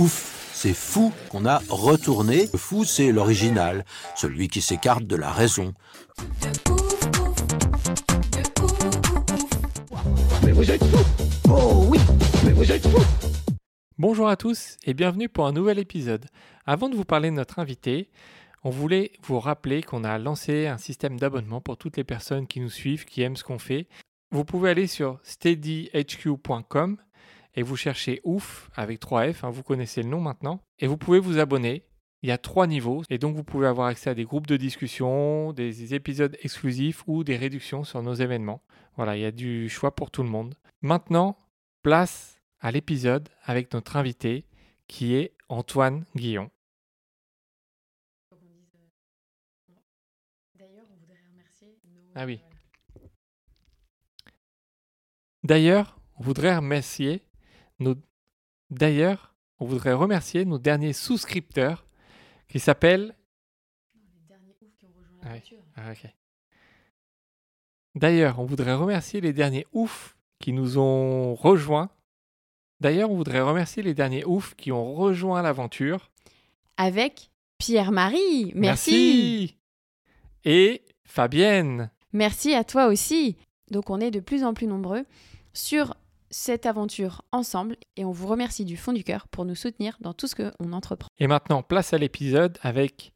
Ouf, c'est fou qu'on a retourné. Le fou, c'est l'original, celui qui s'écarte de la raison. Mais vous êtes fous Oh oui Mais vous êtes fous Bonjour à tous et bienvenue pour un nouvel épisode. Avant de vous parler de notre invité, on voulait vous rappeler qu'on a lancé un système d'abonnement pour toutes les personnes qui nous suivent, qui aiment ce qu'on fait. Vous pouvez aller sur steadyhq.com et vous cherchez ouf avec 3 F, hein, vous connaissez le nom maintenant, et vous pouvez vous abonner. Il y a trois niveaux et donc vous pouvez avoir accès à des groupes de discussion, des épisodes exclusifs ou des réductions sur nos événements. Voilà, il y a du choix pour tout le monde. Maintenant, place à l'épisode avec notre invité qui est Antoine Guillon. Ah oui. D'ailleurs, on voudrait remercier nos... D'ailleurs, on voudrait remercier nos derniers souscripteurs qui s'appellent... Ah. Ah. D'ailleurs, on voudrait remercier les derniers oufs qui nous ont rejoints. D'ailleurs, on voudrait remercier les derniers oufs qui ont rejoint l'aventure. avec Pierre-Marie. Merci. Merci. Et Fabienne. Merci à toi aussi. Donc on est de plus en plus nombreux sur cette aventure ensemble et on vous remercie du fond du cœur pour nous soutenir dans tout ce qu'on entreprend. Et maintenant, place à l'épisode avec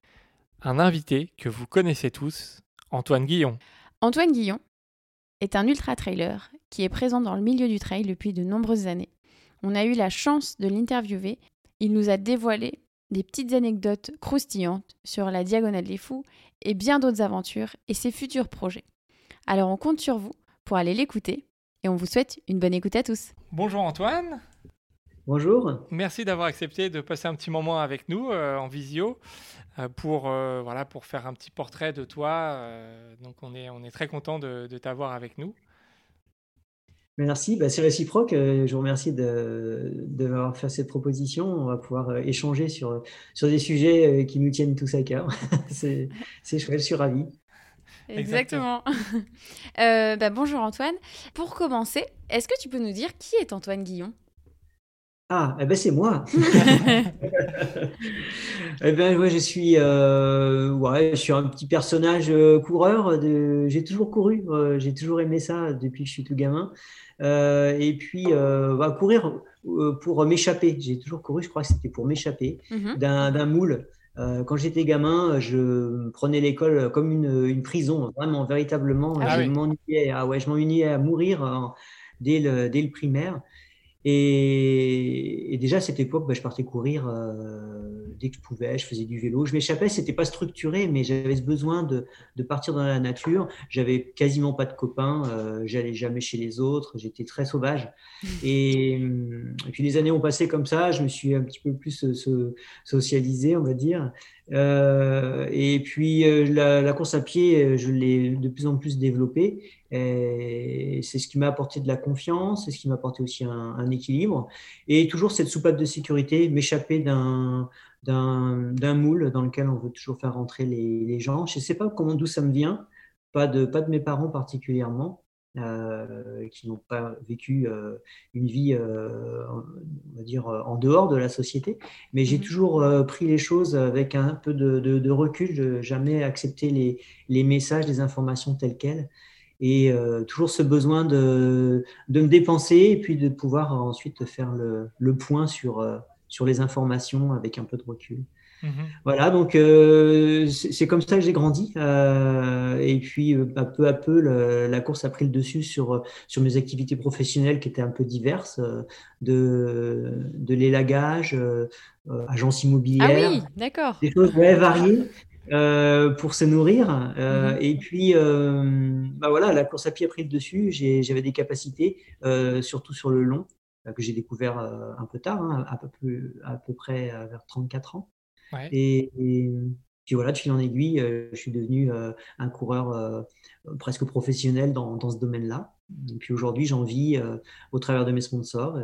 un invité que vous connaissez tous, Antoine Guillon. Antoine Guillon est un ultra-trailer qui est présent dans le milieu du trail depuis de nombreuses années. On a eu la chance de l'interviewer. Il nous a dévoilé des petites anecdotes croustillantes sur la Diagonale des Fous et bien d'autres aventures et ses futurs projets. Alors on compte sur vous pour aller l'écouter et on vous souhaite une bonne écoute à tous. Bonjour Antoine. Bonjour. Merci d'avoir accepté de passer un petit moment avec nous euh, en visio euh, pour, euh, voilà, pour faire un petit portrait de toi. euh, donc on est, on est très content de, de t'avoir avec nous. Merci, bah, c'est réciproque. Je vous remercie de, de m'avoir fait cette proposition. On va pouvoir échanger sur, sur des sujets qui nous tiennent tous à cœur. c'est c'est chouette, je suis ravi. Exactement. Euh, bah, bonjour Antoine. Pour commencer, est-ce que tu peux nous dire qui est Antoine Guillon? Ah, eh ben c'est moi. Eh ben, ouais, je suis, euh, ouais, je suis un petit personnage euh, coureur. De... J'ai toujours couru, euh, j'ai toujours aimé ça depuis que je suis tout gamin. Euh, et puis, euh, bah, courir euh, pour m'échapper. J'ai toujours couru, je crois que c'était pour m'échapper Mhm. d'un moule. Euh, quand j'étais gamin, je prenais l'école comme une, une prison, vraiment, véritablement. Ah je oui. m'ennuyais, ah ouais, à mourir euh, dès le, dès le primaire. Et, et déjà à cette époque, bah, je partais courir euh, dès que je pouvais, je faisais du vélo. Je m'échappais, c'était pas structuré, mais j'avais ce besoin de, de partir dans la nature. J'avais quasiment pas de copains, euh, j'allais jamais chez les autres, j'étais très sauvage. Et, hum, et puis les années ont passé comme ça, je me suis un petit peu plus euh, so- socialisé, on va dire. Euh, et puis euh, la, course à pied, euh, je l'ai de plus en plus développée. C'est ce qui m'a apporté de la confiance, c'est ce qui m'a apporté aussi un, équilibre. Et toujours cette soupape de sécurité, m'échapper d'un moule dans lequel on veut toujours faire rentrer les, les gens. Je ne sais pas comment d'où ça me vient, pas de, pas de mes parents particulièrement, euh, qui n'ont pas vécu euh, une vie, euh, on va dire, en dehors de la société. Mais j'ai Mhm. toujours pris les choses avec un peu de, de, de recul, je jamais accepté les, les messages, les informations telles quelles. Et toujours ce besoin de, de me dépenser et puis de pouvoir ensuite faire le, le point sur, sur les informations avec un peu de recul. Mhm. Voilà, donc euh, c'est comme ça que j'ai grandi. Euh, et puis, euh, bah, peu à peu, le- la course a pris le dessus sur, sur mes activités professionnelles qui étaient un peu diverses, de, de l'élagage, agence Ah immobilière, oui, d'accord. des choses ouais, variées euh, pour se nourrir. Euh, Mhm. Et puis, euh, bah voilà, la course à pied a pris le dessus. J'avais des capacités, surtout sur le long. que j'ai découvert un peu tard, hein, à, peu plus, à peu près vers 34 ans. Ouais. Et, et, puis voilà, de fil en aiguille, je suis devenu un coureur presque professionnel dans, dans ce domaine-là. Et puis aujourd'hui, j'en vis au travers de mes sponsors.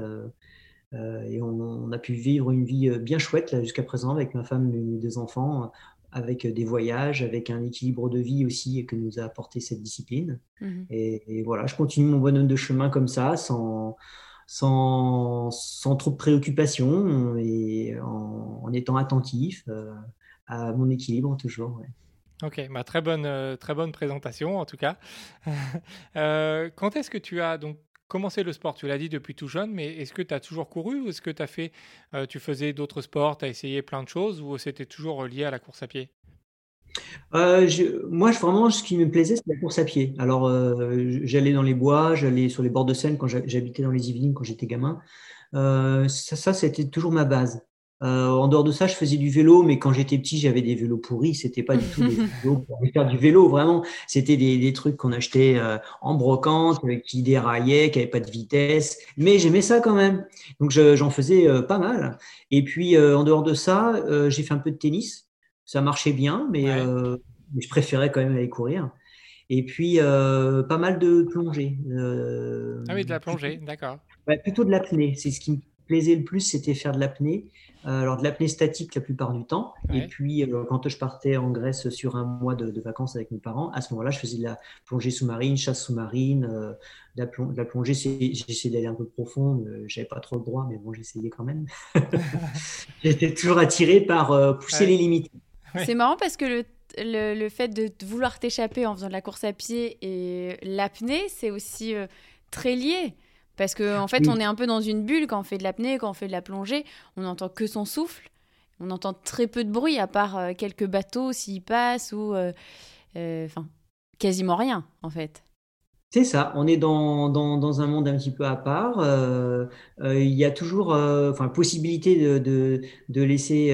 et on, on, a pu vivre une vie bien chouette jusqu'à présent avec ma femme et mes deux enfants avec des voyages, avec un équilibre de vie aussi que nous a apporté cette discipline. Mhm. Et, et, voilà, je continue mon bonhomme de chemin comme ça, sans, sans, trop de préoccupations et en, étant attentif euh, à mon équilibre toujours. Ok, bah, très, bonne, euh, très bonne présentation en tout cas. euh, quand est-ce que tu as donc commencé le sport? Tu l'as dit depuis tout jeune, mais est-ce que tu as toujours couru ou est-ce que as fait, tu faisais d'autres sports, tu as essayé plein de choses ou c'était toujours lié à la course à pied? Euh, je, moi, je, vraiment, ce qui me plaisait, c'était la course à pied. Alors, euh, j'allais dans les bois, j'allais sur les bords de Seine quand j'habitais dans les Yvelines quand j'étais gamin. Euh, ça, ça c'était toujours ma base. En dehors de ça, je faisais du vélo, mais quand j'étais petit, j'avais des vélos pourris. C'était pas du tout des vélos pour faire du vélo, vraiment. C'était des, des, trucs qu'on achetait en brocante, qui déraillaient, qui n'avaient pas de vitesse. Mais j'aimais ça quand même. Donc j'en faisais pas mal. Et puis en dehors de ça, j'ai fait un peu de tennis. Ça marchait bien, mais, ouais. mais je préférais quand même aller courir. Et puis pas mal de plongée. ah oui, de la plongée, d'accord. Ouais, plutôt de l'apnée. C'est ce qui me plaisait le plus, c'était faire de l'apnée. Euh, alors de l'apnée statique la plupart du temps. Ouais. Et puis euh, quand je partais en Grèce sur un mois de, de vacances avec mes parents, à ce moment-là, je faisais de la plongée sous-marine, chasse sous-marine, euh, de, la plongée. J'essayais d'aller un peu profond, j'avais pas trop le droit, mais bon, j'essayais quand même. J'étais toujours attiré par euh, pousser Ouais. les limites. C'est marrant parce que le, le, le fait de vouloir t'échapper en faisant de la course à pied et l'apnée, c'est aussi euh, très lié. Parce qu'en en fait, Oui. on est un peu dans une bulle quand on fait de l'apnée, quand on fait de la plongée. On n'entend que son souffle. On entend très peu de bruit, à part euh, quelques bateaux s'ils passent ou. euh, Enfin, quasiment rien, en fait. C'est ça, on est dans, dans, dans, un monde un petit peu à part. Euh, euh, il y a toujours euh, enfin, possibilité de, de, de laisser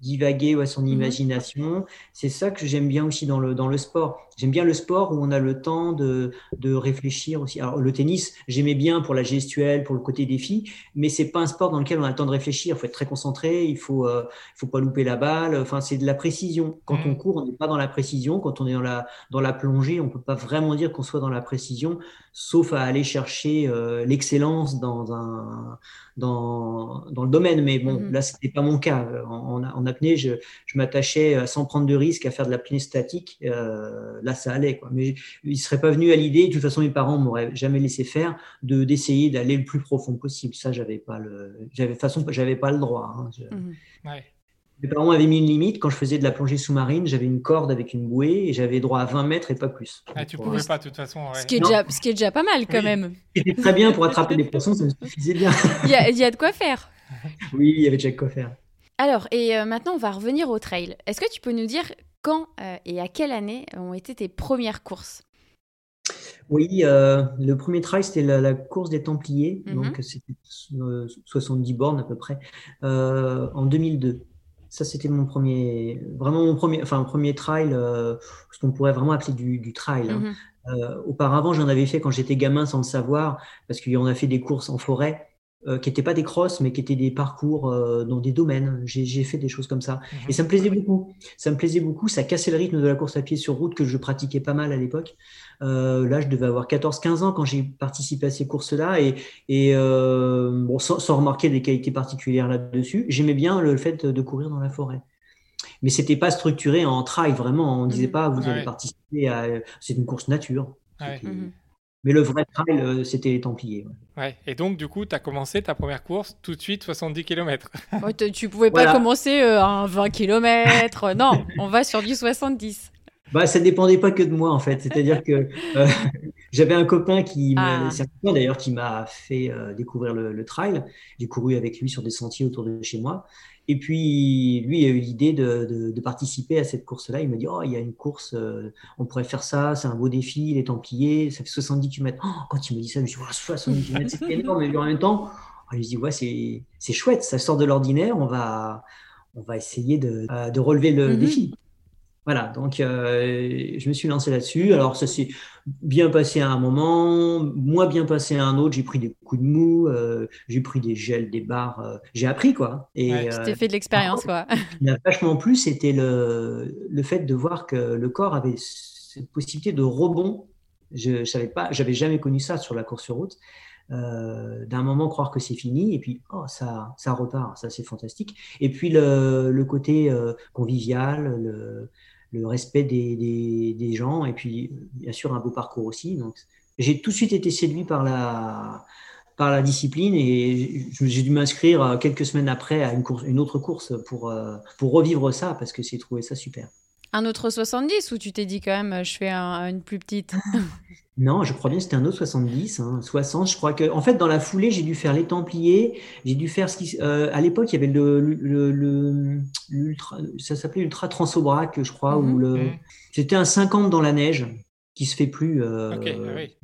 divaguer à son Mhm. imagination. C'est ça que j'aime bien aussi dans le, dans le sport. J'aime bien le sport où on a le temps de, de réfléchir aussi. Alors, le tennis, j'aimais bien pour la gestuelle, pour le côté défi, mais c'est pas un sport dans lequel on a le temps de réfléchir. Il faut être très concentré, il faut, euh, il faut pas louper la balle. Enfin, c'est de la précision. Quand Mhm. on court, on n'est pas dans la précision. Quand on est dans la, dans la plongée, on peut pas vraiment dire qu'on soit dans la précision, sauf à aller chercher euh, l'excellence dans un, dans, dans le domaine. Mais bon, Mhm. là, c'était pas mon cas. En, en, en apnée, je, je m'attachais euh, sans prendre de risque à faire de l'apnée statique. Euh, là, ça allait. Quoi. Mais ils seraient pas venus à l'idée. De toute façon, mes parents m'auraient jamais laissé faire de d'essayer d'aller le plus profond possible. Ça, j'avais pas le, j'avais de toute façon, j'avais pas le droit. Hein. Je-. Ouais. mes parents avaient mis une limite. Quand je faisais de la plongée sous-marine, j'avais une corde avec une bouée et j'avais droit à 20 mètres et pas plus. Ah, tu pouvais pas de toute façon. Ouais. Ce, qui est déjà, ce qui est déjà pas mal, quand Oui. même. C'était très bien pour attraper des poissons, ça me suffisait bien. Il y a, il y a de quoi faire. Oui, il y avait déjà de quoi faire. Alors, et euh, maintenant, on va revenir au trail. Est-ce que tu peux nous dire quand euh, et à quelle année ont été tes premières courses? Oui, euh, le premier trail, c'était la, la course des Templiers. Mhm. Donc, c'était euh, 70 bornes à peu près, euh, en 2002. Ça, c'était mon premier, vraiment mon premier, enfin, premier trail, euh, ce qu'on pourrait vraiment appeler du, du trail. hein. Mhm. Euh, auparavant, j'en avais fait quand j'étais gamin sans le savoir, parce qu'on a fait des courses en forêt euh, qui n'étaient pas des crosses, mais qui étaient des parcours euh, dans des domaines. J'ai fait des choses comme ça. Mhm. Et ça me plaisait beaucoup. Ça me plaisait beaucoup. Ça cassait le rythme de la course à pied sur route que je pratiquais pas mal à l'époque. Euh, là, je devais avoir 14-15 ans quand j'ai participé à ces courses-là. Et, et bon, sans, sans remarquer des qualités particulières là-dessus, j'aimais bien le fait de courir dans la forêt. Mais c'était pas structuré en trail, vraiment. On disait Mhm. pas, vous Ouais. allez participer à. C'est une course nature. Ouais. Mais le vrai trail, euh, c'était les Templiers. ouais. Ouais. Et donc, du coup, tu as commencé ta première course tout de suite 70 km. Ouais, tu pouvais pas Voilà. commencer euh, à un 20 km. non, on va sur du 70. Bah, ça dépendait pas que de moi en fait. C'est-à-dire que euh, j'avais un copain qui, me- Ah. c'est un copain d'ailleurs qui m'a fait euh, découvrir le, le trail. J'ai couru avec lui sur des sentiers autour de chez moi. Et puis lui a eu l'idée de, de, de participer à cette course-là. Il m'a dit oh il y a une course, euh, on pourrait faire ça, c'est un beau défi, les Templiers, ça fait 70 km. Oh, quand il me dit ça, je me dis oh, 70 km, c'est énorme. Mais en même temps, je me dis ouais c'est c'est chouette, ça sort de l'ordinaire. On va on va essayer de, euh, de relever le Mhm. défi. Voilà, donc euh, je me suis lancé là-dessus. Alors ça s'est bien passé à un moment, moins bien passé à un autre. J'ai pris des coups de mou, euh, j'ai pris des gels, des barres. euh, j'ai appris quoi. Et Tu euh, t'es fait de l'expérience, quoi. qui m'a vachement plu, c'était le, le fait de voir que le corps avait cette possibilité de rebond. Je, je savais pas, j'avais jamais connu ça sur la course sur route. Euh, D'un moment croire que c'est fini et puis oh, ça, ça repart, ça c'est fantastique. Et puis le, le côté euh, convivial, le, le respect des, gens et puis bien sûr un beau parcours aussi. Donc j'ai tout de suite été séduit par la par la discipline et j'ai dû m'inscrire euh, quelques semaines après à une, course, une autre course pour, euh, pour revivre ça parce que j'ai trouvé ça super. Un autre 70 ou tu t'es dit quand même, je fais un- une plus petite Non, je crois bien que c'était un autre 70, hein, 60. Je crois que, en fait, dans la foulée, j'ai dû faire les Templiers. J'ai dû faire ce qui, euh, à l'époque, il y avait le, le, le- l'ultra, ça s'appelait Ultra Transobrac, je crois, Mhm. ou le, c'était un 50 dans la neige qui se fait plus. euh, Ok, ah oui.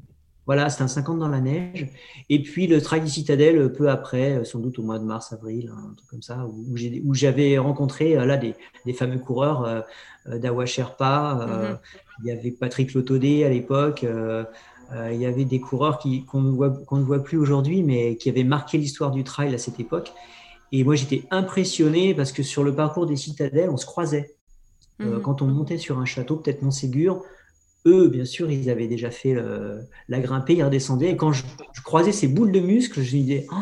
Voilà, c'était un 50 dans la neige. Et puis le Trail des Citadelles, peu après, euh, sans doute au mois de mars, avril, un truc comme ça, où, où j'ai- où j'avais rencontré euh, là des, des fameux coureurs euh, euh, d'Awa Sherpa. euh, Mhm. Il y avait Patrick Lotodé à l'époque. euh, euh, il y avait des coureurs qui- qu'on ne, voit- qu'on ne voit plus aujourd'hui, mais qui avaient marqué l'histoire du trail à cette époque. Et moi, j'étais impressionné parce que sur le parcours des citadelles, on se croisait. Euh, Mhm. quand on montait sur un château, peut-être Montségur, eux, bien sûr, ils avaient déjà fait euh, la grimpée, ils redescendaient. Et quand je, je croisais ces boules de muscles, je me disais, Oh,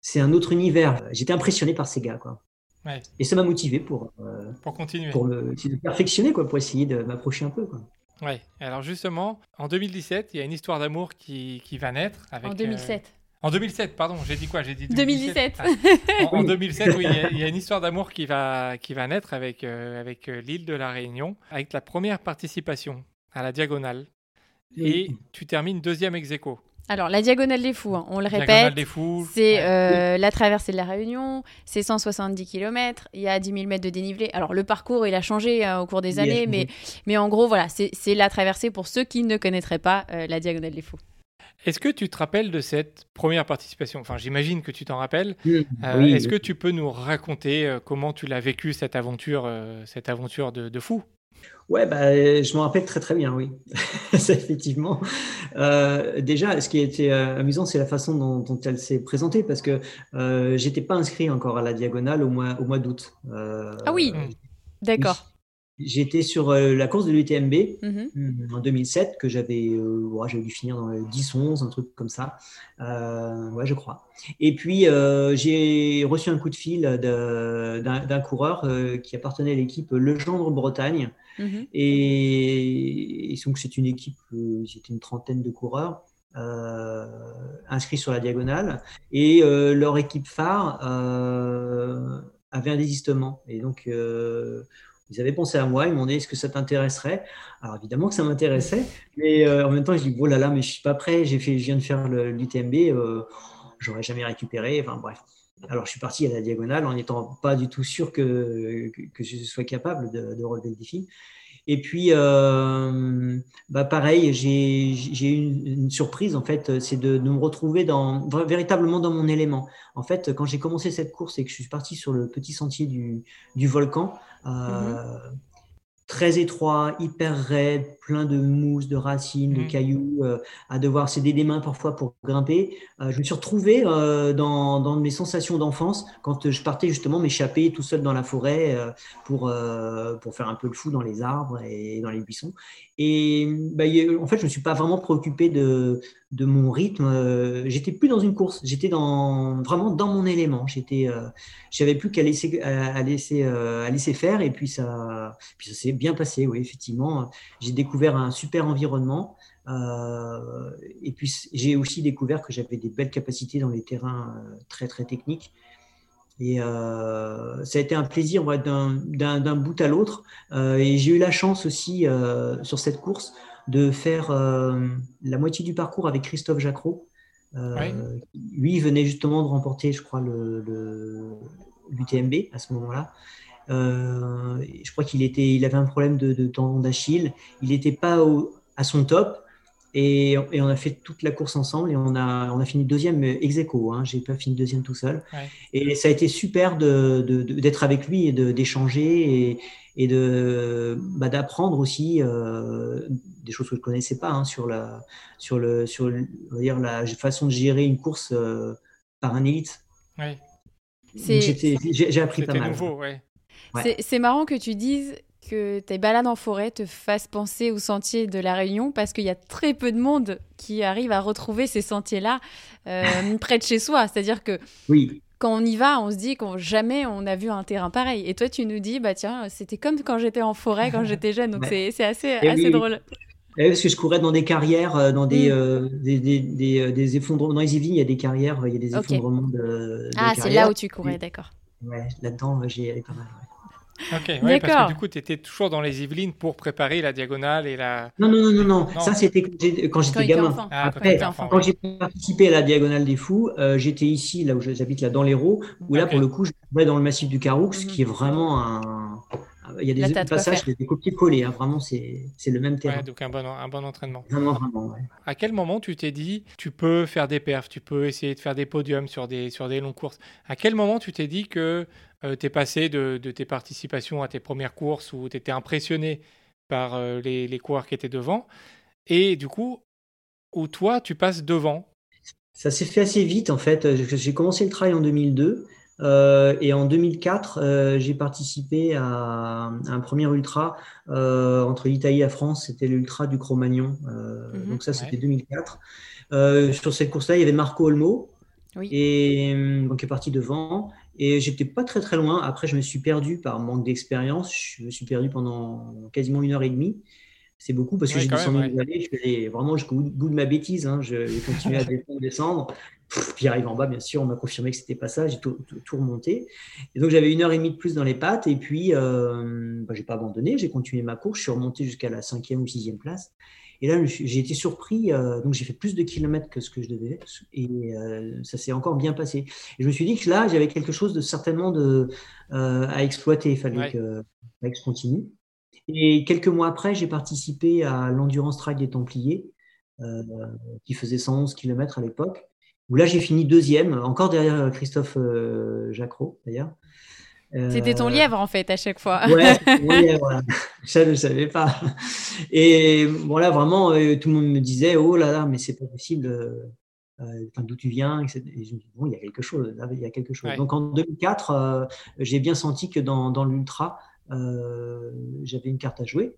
c'est un autre univers. J'étais impressionné par ces gars. Quoi. Ouais. Et ça m'a motivé pour, euh, Pour continuer. pour le, essayer de perfectionner, quoi, pour essayer de m'approcher un peu. Quoi. Ouais. Alors justement, en 2017, il y a une histoire d'amour qui, qui va naître. Avec, En euh, 2007. En 2007, pardon, j'ai dit quoi? J'ai dit 2017. Ah, en, en 2007, oui, il y a- il y, a une histoire d'amour qui va, qui va naître avec, euh, avec euh, l'île de la Réunion, avec la première participation à la diagonale. Et tu termines deuxième ex aequo. Alors, la diagonale des fous, hein, on le répète. C'est ouais. euh, la traversée de la Réunion, c'est 170 km, il y a 10 000 mètres de dénivelé. Alors le parcours, il a changé euh, au cours des années, mais, mais en gros, voilà, c'est la traversée pour ceux qui ne connaîtraient pas euh, la diagonale des fous. Est-ce que tu te rappelles de cette première participation? Enfin, j'imagine que tu t'en rappelles. Euh, Oui, Est-ce que tu peux nous raconter comment tu l'as vécu cette aventure, euh, cette aventure de, de fou? Ouais, bah, je m'en rappelle très très bien, oui. Effectivement. Euh, déjà, ce qui a été euh, amusant, c'est la façon dont, dont elle s'est présentée, parce que euh, j'étais pas inscrit encore à la diagonale au mois, au mois d'août. Euh, Ah oui. D'accord. J'étais sur euh, la course de l'UTMB Mhm. mm, en 2007, que j'avais euh, ouais, dû finir dans le 10-11, un truc comme ça. Euh, ouais, je crois. Et puis, euh, j'ai reçu un coup de fil d'un coureur euh, qui appartenait à l'équipe Legendre Bretagne. Mhm. Et, et donc, c'est une équipe, euh, c'était une trentaine de coureurs euh, inscrits sur la diagonale. Et euh, leur équipe phare euh, avait un désistement. Et donc, euh, ils avaient pensé à moi, ils m'ont dit est-ce que ça t'intéresserait? Alors évidemment que ça m'intéressait, mais euh, en même temps, je dis oh là là, mais je suis pas prêt, j'ai fait, je viens de faire l'UTMB, euh, j'aurais jamais récupéré. Enfin bref. Alors je suis parti à la diagonale en n'étant pas du tout sûr que, je sois capable de relever le défi. Et puis, euh, bah pareil, j'ai eu une, surprise en fait, c'est de, de me retrouver dans, véritablement dans mon élément. En fait, quand j'ai commencé cette course et que je suis parti sur le petit sentier du, du volcan, euh, très étroit, hyper raide, plein de mousse, de racines, de Mhm. cailloux, euh, à devoir s'aider des mains parfois pour grimper. Euh, je me suis retrouvé euh, dans, dans mes sensations d'enfance quand je partais justement m'échapper tout seul dans la forêt pour, pour faire un peu le fou dans les arbres et dans les buissons. Et bah, en fait, je ne me suis pas vraiment préoccupé de, de mon rythme. Euh, J'étais plus dans une course, j'étais dans, vraiment dans mon élément. J'étais, euh, j'avais plus qu'à laisser, à, laisser, euh, à laisser faire et puis ça, puis ça s'est bien passé. Oui, effectivement, j'ai découvert un super environnement. Et puis j'ai aussi découvert que j'avais des belles capacités dans les terrains très très techniques. Et ça a été un plaisir d'un bout à l'autre. Et j'ai eu la chance aussi sur cette course de faire euh, la moitié du parcours avec Christophe Jacro. Euh, Ouais. Lui il venait justement de remporter, je crois, le, le- l'UTMB à ce moment-là. Euh, je crois qu'il était, il avait un problème de, de tendon d'Achille. Il n'était pas au- à son top. Et, et, on a fait toute la course ensemble et on a, on a fini deuxième ex aequo. Hein, J'ai pas fini deuxième tout seul. Ouais. Et ça a été super d'être de, de, avec lui et d'échanger et, et de bah, d'apprendre aussi euh, des choses que je connaissais pas hein, sur la sur le sur le, dire la façon de gérer une course euh, par un élite. Oui. J'ai appris pas mal. nouveau, ouais. Ouais. C'est marrant que tu dises que tes balades en forêt te fassent penser aux sentiers de la Réunion parce qu'il y a très peu de monde qui arrive à retrouver ces sentiers-là euh, près de chez soi. C'est-à-dire que oui. quand on y va, on se dit qu'on jamais on a vu un terrain pareil. Et toi, tu nous dis, bah tiens, c'était comme quand j'étais en forêt quand j'étais jeune. Donc c'est assez, assez oui. drôle. Et parce que je courais dans des carrières, dans des, Mm. euh, des, des, des, des, effondrements. Dans les Yvelines, il y a des carrières, il y a des effondrements de. de Ah, c'est là où tu courais, d'accord. Ouais, là-dedans, j'y allais pas mal. ouais. Ok, ouais, parce D'accord. que du coup, tu étais toujours dans les Yvelines pour préparer la diagonale et la. Non, non, non, non, non. Ça, c'était quand j'étais gamin. enfant. Ah, quand Après, Quand j'ai participé à la Diagonale des Fous, euh, j'étais ici, là où je- j'habite, là dans l'Hérault, où là, pour le coup, je courais dans le massif du Caroux, ce Mhm. qui est vraiment un. Il y a Là, des quoi passages, des copier-coller, hein, vraiment, c'est c'est le même terrain. Ouais, donc un bon, un bon entraînement. Vraiment, vraiment, ouais. À quel moment tu t'es dit, tu peux faire des perfs, tu peux essayer de faire des podiums sur des, sur des longues courses? À quel moment tu t'es dit que tu es passé de, de tes participations à tes premières courses où tu étais impressionné par euh, les, les coureurs qui étaient devant et du coup, où toi, tu passes devant Ça s'est fait assez vite, en fait. J'ai j'ai commencé le trail en 2002. euh, et en 2004, euh, j'ai participé à, un premier ultra euh, entre l'Italie et la France. C'était l'ultra du Cro-Magnon. Euh, Mhm. donc ça, c'était Ouais. 2004. Euh, sur cette course-là, il y avait Marco Olmo, Oui. et euh, donc qui est parti devant. Et j'étais pas très très loin. Après, je me suis perdu par manque d'expérience. Je me suis perdu pendant quasiment une heure et demie. C'est beaucoup parce que Ouais, j'ai descendu même, une vallée. Je suis allé vraiment jusqu'au bout- de ma bêtise. hein. Je- J'ai continué à descendre, descendre. Pff, Puis arrivé en bas, bien sûr, on m'a confirmé que c'était pas ça. J'ai tout, tout- tout remonté. Et donc j'avais une heure et demie de plus dans les pattes. Et puis, euh, bah, j'ai pas abandonné. J'ai continué ma course. Je suis remonté jusqu'à la cinquième ou sixième place. Et là, j'ai été surpris. euh, donc j'ai fait plus de kilomètres que ce que je devais. Et euh, ça s'est encore bien passé. Et je me suis dit que là, j'avais quelque chose de certainement de, euh, à exploiter. Il fallait Ouais. que, je continue. Et quelques mois après, j'ai participé à l'Endurance Trail des Templiers, qui faisait 111 km à l'époque, où là, j'ai fini deuxième, encore derrière Christophe Jacquot, d'ailleurs. Euh, C'était ton lièvre, en fait, à chaque fois. Ouais, voilà. ça je ne savais pas. Et bon là vraiment, euh, tout le monde me disait oh là là, mais c'est pas possible. euh, euh, enfin, d'où tu viens etc. Et je me dis bon, il y a quelque chose. Là, il y a quelque chose. Ouais. Donc en 2004, euh, j'ai bien senti que dans, dans l'ultra, euh, j'avais une carte à jouer.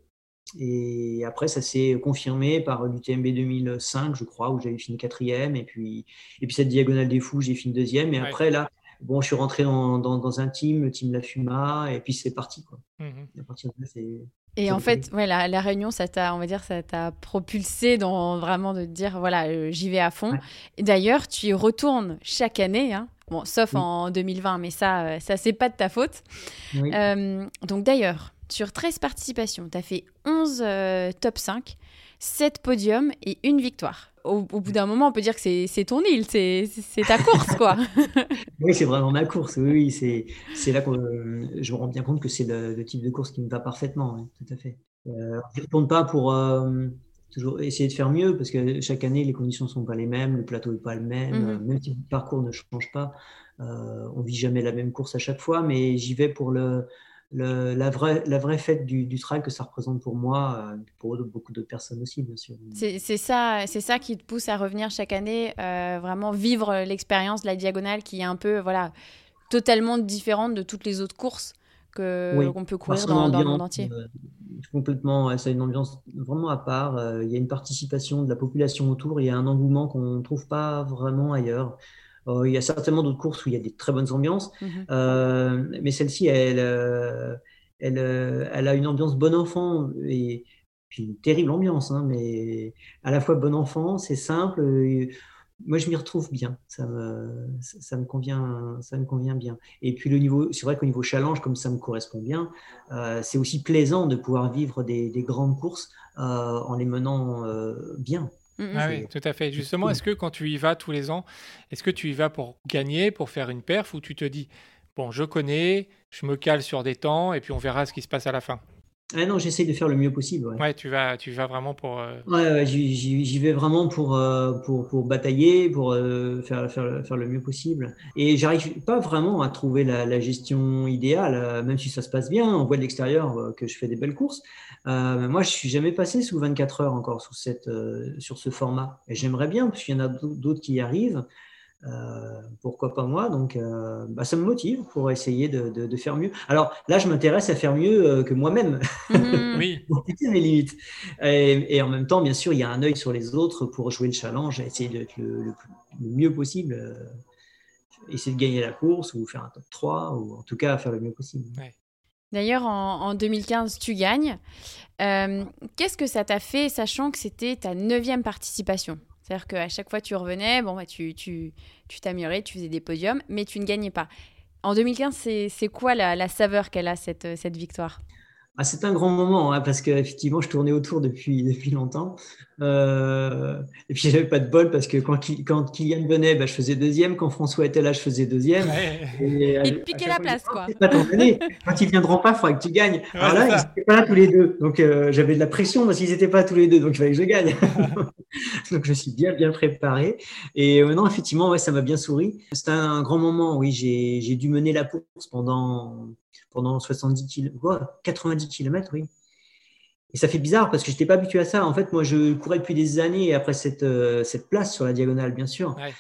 Et après, ça s'est confirmé par l'UTMB 2005, je crois, où j'avais fini quatrième. Et puis, et puis cette diagonale des fous, j'ai fini deuxième. Et Ouais. après, là, bon, je suis rentré dans, dans, dans un team, le team La Fuma, et puis c'est parti. Quoi. Mhm. À partir de là, c'est. Et en fait, ouais, la, la réunion, ça t'a, on va dire, ça t'a propulsé dans vraiment de te dire, voilà, euh, j'y vais à fond. Ouais. Et d'ailleurs, tu y retournes chaque année, hein. bon, sauf Oui. en 2020, mais ça, euh, ça c'est pas de ta faute. Oui. Euh, donc d'ailleurs, sur 13 participations, tu as fait 11 euh, top 5, 7 podiums et une victoire. Au, au bout d'un moment, on peut dire que c'est, ton île, c'est, ta course, quoi. Oui, c'est vraiment ma course. Oui, oui, c'est, là que euh, je me rends bien compte que c'est le, le type de course qui me va parfaitement. oui, tout à fait. Euh, je ne tourne pas pour euh, toujours essayer de faire mieux parce que chaque année, les conditions ne sont pas les mêmes, le plateau n'est pas le même, Mhm. même si le parcours ne change pas. Euh, on vit jamais la même course à chaque fois, mais j'y vais pour le, le- la, vraie, la vraie fête du, du trail que ça représente pour moi, euh, pour beaucoup d'autres personnes aussi, bien sûr. C'est, ça, c'est ça qui te pousse à revenir chaque année, euh, vraiment vivre l'expérience de la diagonale qui est un peu, voilà, totalement différente de toutes les autres courses que, Oui. qu'on peut courir dans, dans le monde entier. euh, complètement, ouais, ça a une ambiance vraiment à part. euh, il y a une participation de la population autour, il y a un engouement qu'on ne trouve pas vraiment ailleurs. Euh, il y a certainement d'autres courses où il y a des très bonnes ambiances, Mhm. euh, mais celle-ci, elle, euh, elle, elle a une ambiance bon enfant et puis une terrible ambiance, hein, mais à la fois bon enfant, c'est simple. moi, je m'y retrouve bien. Ça me, ça, ça me convient, ça me convient bien. Et puis le niveau, c'est vrai qu'au niveau challenge, comme ça me correspond bien, euh, c'est aussi plaisant de pouvoir vivre des, des grandes courses euh, en les menant euh, bien. Ah oui, tout à fait. Justement, est-ce que quand tu y vas tous les ans, est-ce que tu y vas pour gagner, pour faire une perf, ou tu te dis, bon, je connais, je me cale sur des temps, et puis on verra ce qui se passe à la fin? Ah non, j'essaye de faire le mieux possible. Ouais, Ouais, tu vas, tu vas vraiment pour. euh, Ouais, ouais, j'y vais vraiment pour, euh, pour, pour batailler, pour euh, faire, faire, le- faire le mieux possible. Et j'arrive pas vraiment à trouver la, la gestion idéale, même si ça se passe bien. On voit de l'extérieur que je fais des belles courses. Mais moi, je suis jamais passé sous 24 heures encore sous cette, sur ce format. Et j'aimerais bien, parce qu'il y en a d'autres qui y arrivent. Euh, pourquoi pas moi? Donc, euh, bah, ça me motive pour essayer de, de, de faire mieux. Alors là, je m'intéresse à faire mieux euh, que moi-même Mhm. Oui, pour tester mes limites. Et, et en même temps, bien sûr, il y a un œil sur les autres pour jouer le challenge, essayer d'être le, le plus- le mieux possible, euh, essayer de gagner la course ou faire un top 3, ou en tout cas faire le mieux possible. D'ailleurs, en, en 2015, tu gagnes. Euh, Qu'est-ce que ça t'a fait, sachant que c'était ta neuvième participation? C'est-à-dire qu'à chaque fois tu revenais, bon, bah, tu tu tu t'améliorais, tu faisais des podiums, mais tu ne gagnais pas. En 2015, c'est c'est quoi la, la saveur qu'elle a, cette, cette victoire? Ah, c'est un grand moment hein, parce qu'effectivement, je tournais autour depuis, depuis longtemps. Euh, et puis, j'avais pas de bol parce que quand, quand Kylian venait, bah, je faisais deuxième. Quand François était là, je faisais deuxième. ouais. Et, à- Il te piquait la place, quoi. disait, c'est pas ton année. Quand ils viendront pas, il faudra que tu gagnes. Alors là, ils n'étaient pas là tous les deux. Donc, euh, j'avais de la pression parce qu'ils n'étaient pas tous les deux. Donc, il fallait que je gagne. donc, je suis bien, bien préparé. Et maintenant, effectivement, ouais, ça m'a bien souri. C'était un grand moment. Oui, j'ai j'ai dû mener la course pendant, pendant 70 km, 90 km, oui. Et ça fait bizarre parce que je n'étais pas habitué à ça. En fait, moi, je courais depuis des années après cette, euh, cette place sur la diagonale, bien sûr. Ouais.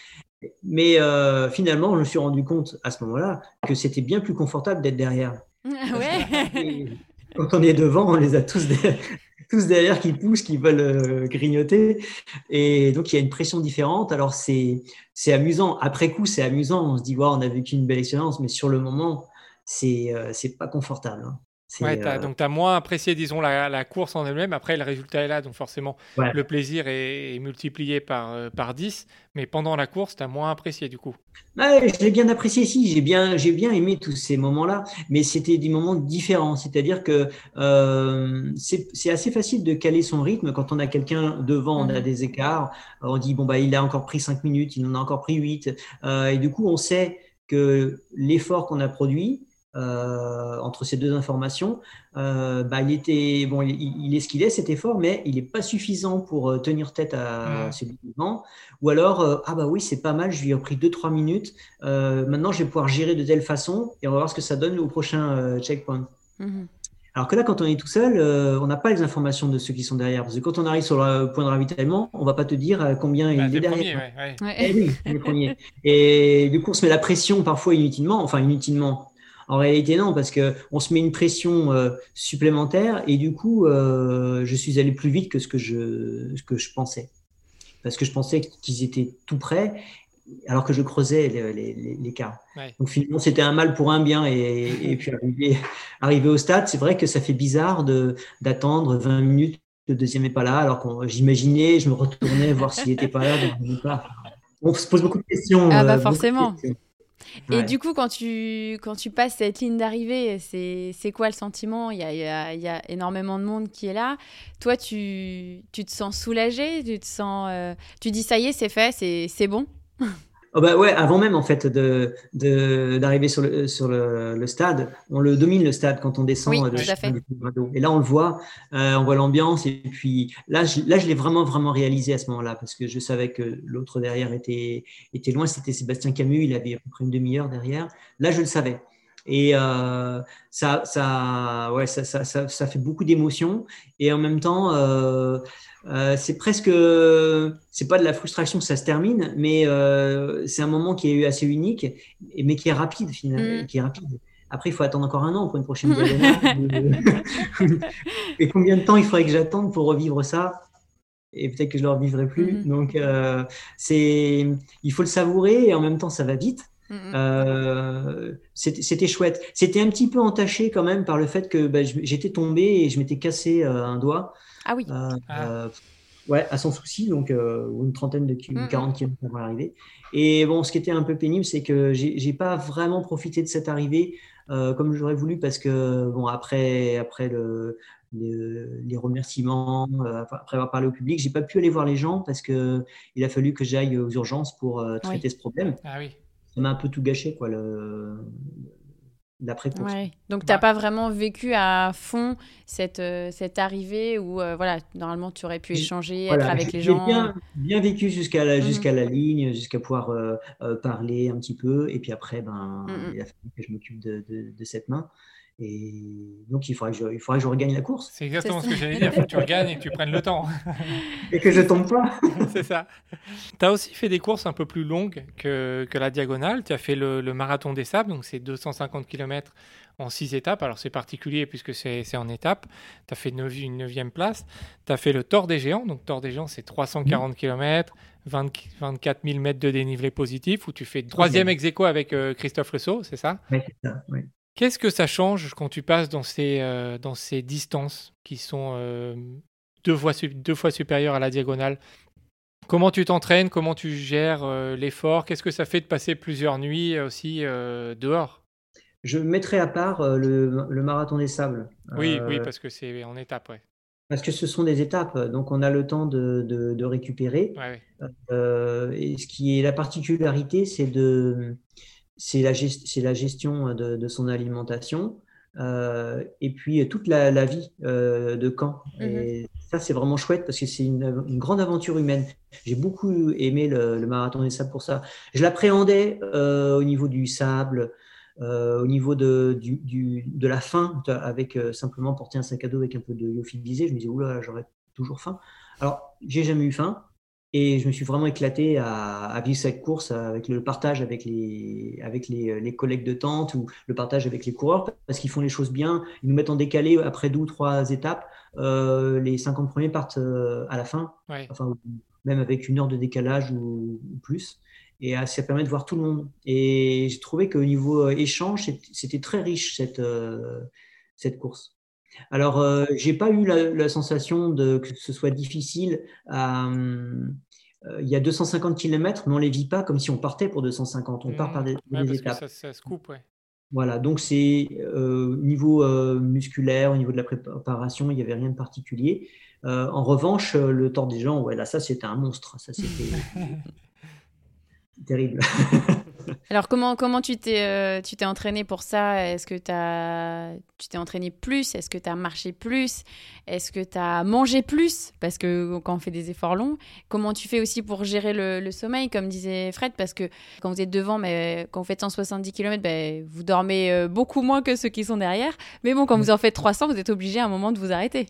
Mais euh, finalement, je me suis rendu compte à ce moment-là que c'était bien plus confortable d'être derrière. Ouais. Quand on est devant, on les a tous, de- tous derrière qui poussent, qui veulent euh, grignoter. Et donc, il y a une pression différente. Alors, c'est c'est amusant. Après coup, c'est amusant. On se dit, wow, on a vécu une belle expérience. Mais sur le moment, c'est euh, c'est pas confortable. hein. Ouais, euh, donc tu as moins apprécié, disons, la, la course en elle-même. Après, le résultat est là, donc forcément, Ouais. le plaisir est, est multiplié par, euh, par 10. Mais pendant la course, tu as moins apprécié, du coup. Ouais, je l'ai bien apprécié ici, j'ai bien, j'ai bien aimé tous ces moments-là, mais c'était des moments différents. C'est-à-dire que euh, c'est assez facile de caler son rythme quand on a quelqu'un devant, on a Mhm. des écarts. On dit bon bah il a encore pris 5 minutes, il en a encore pris 8, euh, et du coup on sait que l'effort qu'on a produit euh, entre ces deux informations, euh, bah, il était bon, il, il est ce qu'il est cet effort, mais il n'est pas suffisant pour euh, tenir tête à Mhm. celui devant. Ou alors, euh, ah bah oui, c'est pas mal, je lui ai pris 2-3 minutes. Maintenant, je vais pouvoir gérer de telle façon et on va voir ce que ça donne au prochain checkpoint. Mhm. Alors que là, quand on est tout seul, euh, on n'a pas les informations de ceux qui sont derrière. Parce que quand on arrive sur le point de ravitaillement, on va pas te dire combien Bah, il t'es est derrière. ouais, ouais. Eh oui. Et du coup, on se met la pression parfois inutilement, enfin inutilement. En réalité, non, parce que on se met une pression euh, supplémentaire et du coup, euh, je suis allé plus vite que ce que je, ce que je pensais. Parce que je pensais qu'ils étaient tout prêts, alors que je creusais les- les- les- l'écart. Ouais. Donc finalement, c'était un mal pour un bien. Et, et puis arrivé, arrivé au stade, c'est vrai que ça fait bizarre de d'attendre 20 minutes. Le deuxième n'est pas là, alors que j'imaginais, je me retournais voir s'il n'était pas là. donc, on dit pas. On se pose beaucoup de questions. Ah bah euh, forcément. questions. Et du coup, quand tu, quand tu passes cette ligne d'arrivée, c'est c'est quoi le sentiment? Il y, a, y a, y a énormément de monde qui est là. Toi, tu, tu te sens soulagé? Tu te sens. euh, tu dis ça y est, c'est fait, c'est c'est bon? Oh bah ouais, avant même en fait de d'arriver sur le sur le, le stade, on le domine le stade quand on descend Oui, euh, de tout à fait. Et là on le voit, euh, on voit l'ambiance et puis là je, là je l'ai vraiment vraiment réalisé à ce moment-là parce que je savais que l'autre derrière était était loin, c'était Sébastien Camus, il avait à peu près une demi-heure derrière. Là je le savais. Et euh, ça, ça, ouais, ça, ça, ça, ça fait beaucoup d'émotions. Et en même temps, euh, euh, c'est presque, c'est pas de la frustration que ça se termine, mais euh, c'est un moment qui est eu assez unique, mais qui est rapide finalement, Mm. qui est rapide. Après, il faut attendre encore un an pour une prochaine et combien de temps il faudrait que j'attende pour revivre ça? Et peut-être que je ne le revivrai plus. Mhm. Donc, euh, c'est, il faut le savourer et en même temps, ça va vite. Mhm. Euh, c'était chouette. C'était un petit peu entaché quand même par le fait que bah, j'étais tombé et je m'étais cassé euh, un doigt. Ah oui. Euh, Ah. euh, ouais, à son souci, donc euh, une trentaine de Mm, mm. 40 km avant l'arrivée. Et bon, ce qui était un peu pénible, c'est que j'ai pas vraiment profité de cette arrivée euh, comme j'aurais voulu parce que bon, après, après le, le- les remerciements, euh, après avoir parlé au public, j'ai pas pu aller voir les gens parce que il a fallu que j'aille aux urgences pour euh, traiter ce problème. Ah oui. Ça m'a un peu tout gâché, quoi. Le... l'après-course. Ouais. Donc, tu n'as pas vraiment vécu à fond cette, euh, cette arrivée où, euh, voilà, normalement, tu aurais pu J'ai- échanger, Voilà, être avec j'ai- les j'ai gens. bien, bien vécu jusqu'à la, jusqu'à la ligne, jusqu'à pouvoir euh, parler un petit peu. Et puis après, ben, Mhm. il a fallu que je m'occupe de, de- de cette main. Et donc, il faudrait que je, il faudrait que je regagne la course C'est exactement ce que j'allais dire. Il faut que tu regagnes et que tu prennes le temps. et que je tombe pas. c'est ça. Tu as aussi fait des courses un peu plus longues que, que la diagonale. Tu as fait le, le marathon des sables, donc c'est 250 km en 6 étapes. Alors c'est particulier puisque c'est c'est en étapes. Tu as fait neuf- une 9 place. Tu as fait le Tour des Géants. Donc Tour des Géants, c'est 340 km, 20 24 000 mètres de dénivelé positif, où tu fais troisième ex aequo avec euh, Christophe Rousseau, c'est ça? Ouais, c'est ça, ouais. Qu'est-ce que ça change quand tu passes dans ces, euh, dans ces distances qui sont euh, deux, fois, deux fois supérieures à la diagonale? Comment tu t'entraînes? Comment tu gères euh, l'effort? Qu'est-ce que ça fait de passer plusieurs nuits aussi dehors? Je mettrai à part le, le marathon des sables. Oui, oui, parce que c'est en étape, ouais. Parce que ce sont des étapes, donc on a le temps de, de- de récupérer. ouais, ouais. Et ce qui est la particularité, c'est de, c'est la, gest- c'est la gestion de, de son alimentation euh, et puis toute la, la vie euh, de camp. Et ça, c'est vraiment chouette parce que c'est une, une grande aventure humaine. J'ai beaucoup aimé le, le marathon des sables pour ça. Je l'appréhendais euh, au niveau du sable, euh, au niveau de, du, du- de la faim, avec euh, simplement porter un sac à dos avec un peu de lyophilisé. Je me disais, oula, j'aurais toujours faim. Alors, j'ai jamais eu faim. Et je me suis vraiment éclaté à, à vivre cette course avec le partage avec les, avec les, les collègues de tente ou le partage avec les coureurs parce qu'ils font les choses bien. Ils nous mettent en décalé après deux ou trois étapes. Euh, les 50 premiers partent euh, à la fin, ouais. enfin, même avec une heure de décalage ou, ou plus. Et euh, ça permet de voir tout le monde. Et j'ai trouvé qu'au niveau euh, échange, c'était très riche cette, euh, cette course. Alors, euh, j'ai pas eu la, la sensation de, que ce soit difficile. à, euh, il y a 250 km, mais on les vit pas comme si on partait pour 250. On part par des, Mmh. des Ouais, parce étapes. ça, ça se coupe, ouais. Voilà, donc c'est euh, au niveau euh, musculaire, au niveau de la préparation, il n'y avait rien de particulier. En revanche, le tort des gens, ouais, là, ça c'était un monstre, ça c'était terrible. Alors, comment, comment tu t'es euh, entraîné pour ça? Est-ce que tu t'es entraîné plus? Est-ce que tu as marché plus? Est-ce que tu as mangé plus? Parce que quand on fait des efforts longs, comment tu fais aussi pour gérer le, sommeil, comme disait Fred? Parce que quand vous êtes devant, mais quand vous faites 170 km, ben, vous dormez euh, beaucoup moins que ceux qui sont derrière. Mais bon, quand vous en faites 300, vous êtes obligé à un moment de vous arrêter.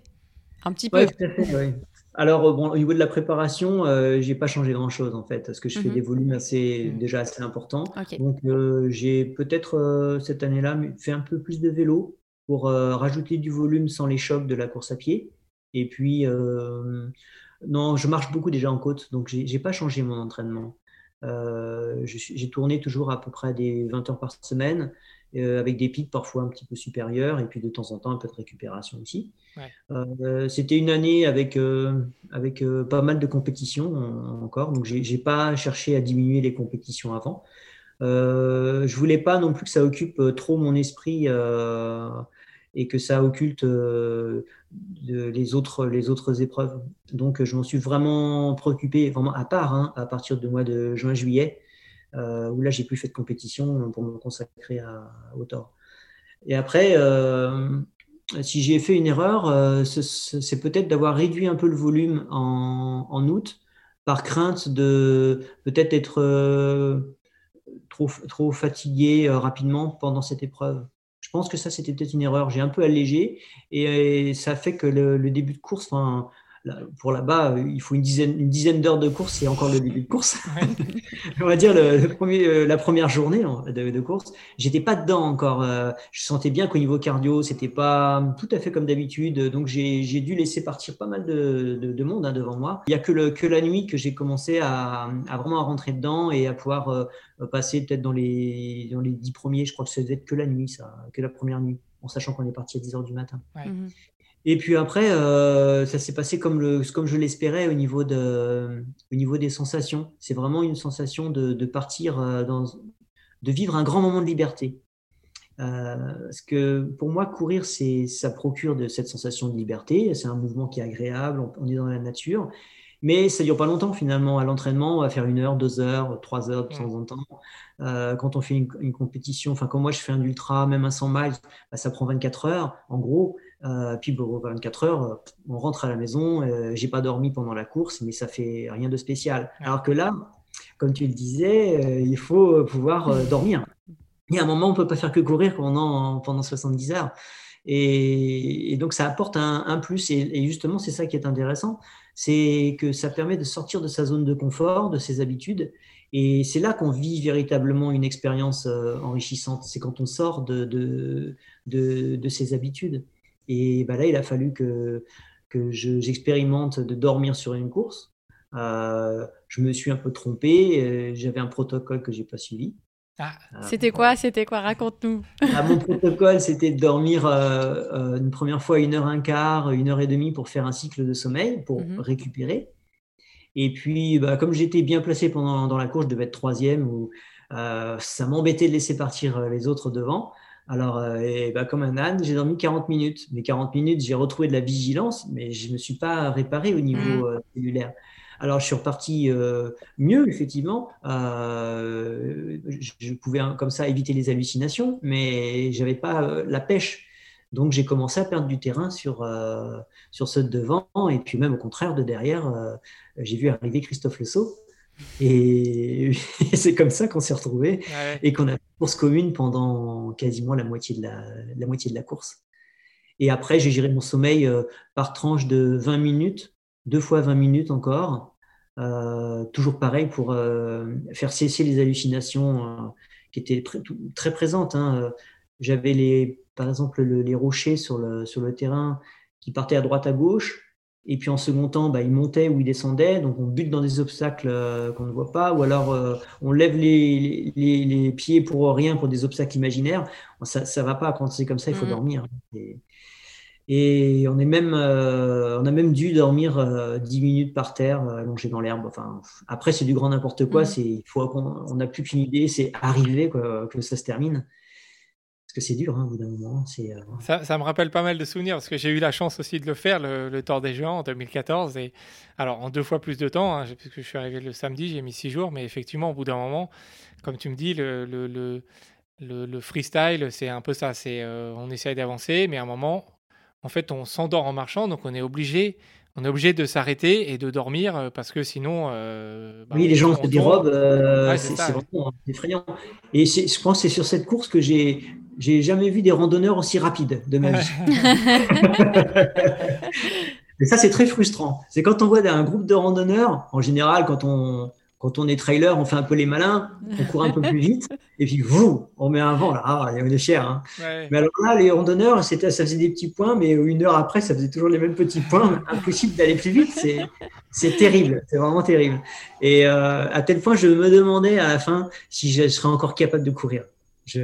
Un petit peu. Tout à fait. Alors, euh, bon, au niveau de la préparation, euh, j'ai pas changé grand-chose en fait, parce que je fais Mhm. des volumes assez, Mhm. déjà assez importants. Donc, euh, j'ai peut-être euh, cette année-là fait un peu plus de vélo pour rajouter du volume sans les chocs de la course à pied. Et puis, non, je marche beaucoup déjà en côte, donc j'ai pas changé mon entraînement. J'ai tourné toujours à peu près des 20 heures par semaine, euh, avec des pics parfois un petit peu supérieurs, et puis de temps en temps un peu de récupération aussi. Ouais. Euh, c'était une année avec, euh, avec pas mal de compétitions en- encore, donc j'ai pas cherché à diminuer les compétitions avant. Je voulais pas non plus que ça occupe trop mon esprit et que ça occulte euh, de- les autres, les autres épreuves. Donc je m'en suis vraiment préoccupé, vraiment à part, hein, à partir du mois de juin-juillet, où là j'ai plus fait de compétition pour me consacrer à, au tort. Et après, euh, si j'ai fait une erreur, euh, ce- ce- c'est peut-être d'avoir réduit un peu le volume en, août par crainte de peut-être être euh, trop, fatigué euh, rapidement pendant cette épreuve. Je pense que ça, c'était peut-être une erreur. J'ai un peu allégé et, ça fait que le, le début de course, enfin, là, pour là-bas, euh, il faut une dizaine, une dizaine d'heures de course et encore le début de course. On va dire le, le premier, euh, la première journée hein, de, de course, j'étais pas dedans encore. euh, je sentais bien qu'au niveau cardio, c'était pas tout à fait comme d'habitude. Donc j'ai j'ai dû laisser partir pas mal de, de- de monde hein, devant moi. Il y a que, le, que la nuit que j'ai commencé à, à vraiment à rentrer dedans et à pouvoir euh, passer peut-être dans les, dans les dix premiers. Je crois que ça devait être que la nuit, ça, que la première nuit, en sachant qu'on est parti à 10 heures du matin. Mhm. Et puis après, euh, ça s'est passé comme, le, comme je l'espérais au, niveau de, au niveau des sensations. C'est vraiment une sensation de, de partir euh, dans, de vivre un grand moment de liberté. Euh, parce que pour moi, courir, ça procure de cette sensation de liberté. C'est un mouvement qui est agréable. On, on est dans la nature. Mais ça dure pas longtemps finalement. À l'entraînement, on va faire une heure, deux heures, trois heures de temps en temps. Euh, quand on fait une, compétition, enfin quand moi je fais un ultra, même un 100 miles, bah, ça prend 24 heures en gros. Euh, puis bon, 24 heures, on rentre à la maison. Euh, j'ai pas dormi pendant la course, mais ça fait rien de spécial. Alors que là, comme tu le disais, euh, il faut pouvoir euh, dormir. Il y a un moment, on peut pas faire que courir pendant pendant 70 heures. Et, donc ça apporte un, plus. et justement, c'est ça qui est intéressant c'est que ça permet de sortir de sa zone de confort, de ses habitudes. Et c'est là qu'on vit véritablement une expérience euh, enrichissante. C'est quand on sort de, de, de, ses habitudes. Et bah là, il a fallu que, que j'expérimente de dormir sur une course. Euh, je me suis un peu trompé. Euh, j'avais un protocole que j'ai pas suivi. Ah. Euh, c'était quoi? C'était quoi? Raconte-nous. Ah, mon protocole, c'était de dormir euh, une première fois une heure un quart, une heure et demie pour faire un cycle de sommeil, pour mhm. récupérer. Et puis, bah, comme j'étais bien placé pendant dans la course, je devais être troisième, ou ça m'embêtait de laisser partir les autres devant. Alors, bah, comme un âne, j'ai dormi 40 minutes. Mais 40 minutes, j'ai retrouvé de la vigilance, mais je ne me suis pas réparé au niveau mhm. cellulaire. Alors, je suis reparti euh, mieux, effectivement. Euh, je, pouvais hein, comme ça éviter les hallucinations, mais j'avais pas euh, la pêche. Donc, j'ai commencé à perdre du terrain sur, sur ceux de devant, et puis même au contraire, de derrière, j'ai vu arriver Christophe Le Sceau. Et, c'est comme ça qu'on s'est retrouvés et qu'on a fait course commune pendant quasiment la moitié de la, la, moitié de la course. Et après, j'ai géré mon sommeil par tranche de 20 minutes deux fois 20 minutes encore. Euh, toujours pareil pour euh, faire cesser les hallucinations euh, qui étaient très présentes. Hein. J'avais les, par exemple les rochers sur le, sur le terrain qui partaient à droite à gauche. Et puis en second temps, bah, ils montaient ou ils descendaient. Donc on bute dans des obstacles qu'on ne voit pas. Ou alors on lève les, les, les, pieds pour rien, pour des obstacles imaginaires. Ça ne va pas. Quand c'est comme ça, il faut mmh. dormir. Et on, est même, euh, on a même dû dormir 10 euh, minutes par terre, euh, allongé dans l'herbe. Enfin, après, c'est du grand n'importe quoi. Mmh. C'est, faut on n'a plus qu'une idée, c'est arriver que ça se termine. Que c'est dur, hein, au bout d'un moment. C'est, ça, ça, me rappelle pas mal de souvenirs, parce que j'ai eu la chance aussi de le faire, le, le Tour des Géants en 2014. Et alors, en deux fois plus de temps, hein, puisque je suis arrivé le samedi, j'ai mis six jours. Mais effectivement, au bout d'un moment, comme tu me dis, le, le, le, le freestyle, c'est un peu ça. C'est, on essaye d'avancer, mais à un moment, en fait, on s'endort en marchant, donc on est obligé, on est obligé de s'arrêter et de dormir euh, parce que sinon. Euh, bah, oui, les gens se dérobent, euh, c'est vraiment effrayant. Et je pense que c'est sur cette course que j'ai j'ai jamais vu des randonneurs aussi rapides de ma vie. Et ça, c'est très frustrant. C'est quand on voit un groupe de randonneurs, en général, quand on, quand on est trailer, on fait un peu les malins, on court un peu plus vent, et puis vous, on met un vent là, ah, on est cher. Hein. Mais alors là, les randonneurs, c'était, ça faisait des petits points, mais une heure après, ça faisait toujours les mêmes petits points. Impossible d'aller plus vite, c'est, c'est terrible, c'est vraiment terrible. Et euh, à tel point, je me demandais à la fin si je serais encore capable de courir. Je,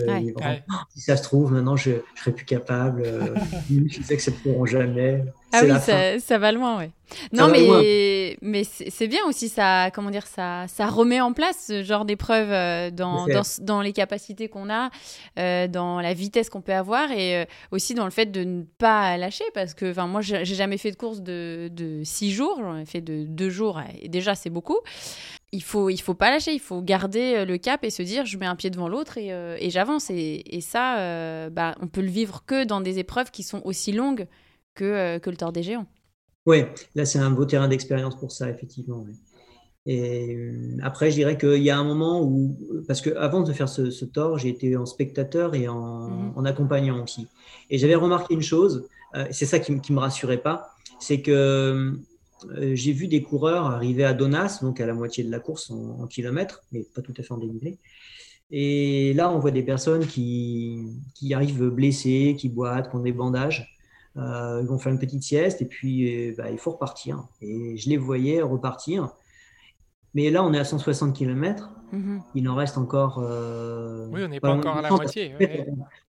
Si ça se trouve, maintenant, je ne serais plus capable. Euh, je sais que ça ne pourront jamais. Ah oui, ça, ça, va loin, ouais. Non, mais, mais c'est bien aussi, ça, comment dire, ça, ça remet en place ce genre d'épreuve euh, dans, dans, dans, les capacités qu'on a, euh, dans la vitesse qu'on peut avoir et aussi dans le fait de ne pas lâcher parce que moi, j'ai jamais fait de course de, de six jours, j'en ai fait de deux jours et déjà, c'est beaucoup il faut il faut pas lâcher, il faut garder euh, le cap et se dire je mets un pied devant l'autre et, euh, et j'avance. Et, et, ça, euh, bah, on peut le vivre que dans des épreuves qui sont aussi longues que, que le Tour des Géants. Oui, là c'est un beau terrain d'expérience pour ça, effectivement. Et après, je dirais qu'il y a un moment où, parce que avant de faire ce, ce tort, j'ai été en spectateur et en, mhm. en accompagnant aussi. Et j'avais remarqué une chose, c'est ça qui, qui me rassurait pas, c'est que euh, j'ai vu des coureurs arriver à Donas, donc à la moitié de la course en, kilomètres, mais pas tout à fait en dénivelé. Et là, on voit des personnes qui, qui arrivent blessées, qui boitent, qui ont des bandages. Euh, ils vont faire une petite sieste et puis euh, bah, il faut repartir. Et je les voyais repartir. Mais là, on est à 160 km. Mhm. Il en reste encore. Euh, oui, on n'est pas, encore à la moitié.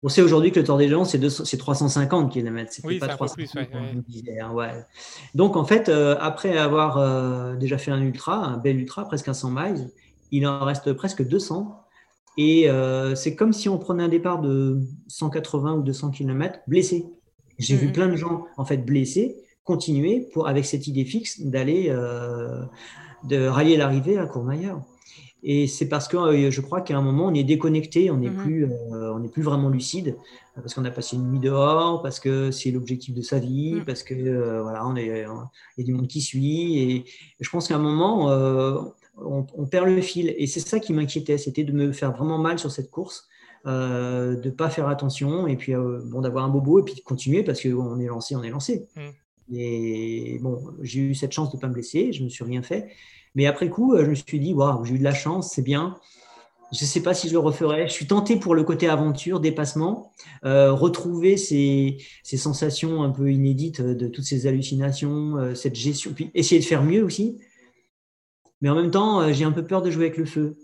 On sait aujourd'hui que le Tour des Géants, c'est 350 km. C'est pas 300 plus, hein, Donc, en fait, euh, après avoir euh, déjà fait un ultra, un bel ultra, presque un 100 miles, il en reste presque 200. Et c'est comme si on prenait un départ de 180 ou 200 km blessé. J'ai vu mhm. plein de gens en fait blessés continuer pour, avec cette idée fixe d'aller euh, de rallier l'arrivée à Courmayeur. Et c'est parce que euh, je crois qu'à un moment, on est déconnecté, on n'est Mhm. plus, euh, on n'est plus vraiment lucide, parce qu'on a passé une nuit dehors, parce que c'est l'objectif de sa vie, Mhm. parce que voilà, on est, il y a du monde qui suit. Et je pense qu'à un moment, on, on perd le fil. Et c'est ça qui m'inquiétait, c'était de me faire vraiment mal sur cette course, euh, de pas faire attention, et puis euh, bon, d'avoir un bobo, et puis de continuer, parce qu'on est lancé, on est lancé. Mhm. Et bon, j'ai eu cette chance de ne pas me blesser, je me suis rien fait. Mais après coup, euh, je me suis dit, waouh, j'ai eu de la chance, c'est bien. Je ne sais pas si je le referai. Je suis tenté pour le côté aventure, dépassement, euh, retrouver ces, ces sensations un peu inédites de toutes ces hallucinations, euh, cette gestion, puis essayer de faire mieux aussi. Mais en même temps, euh, j'ai un peu peur de jouer avec le feu.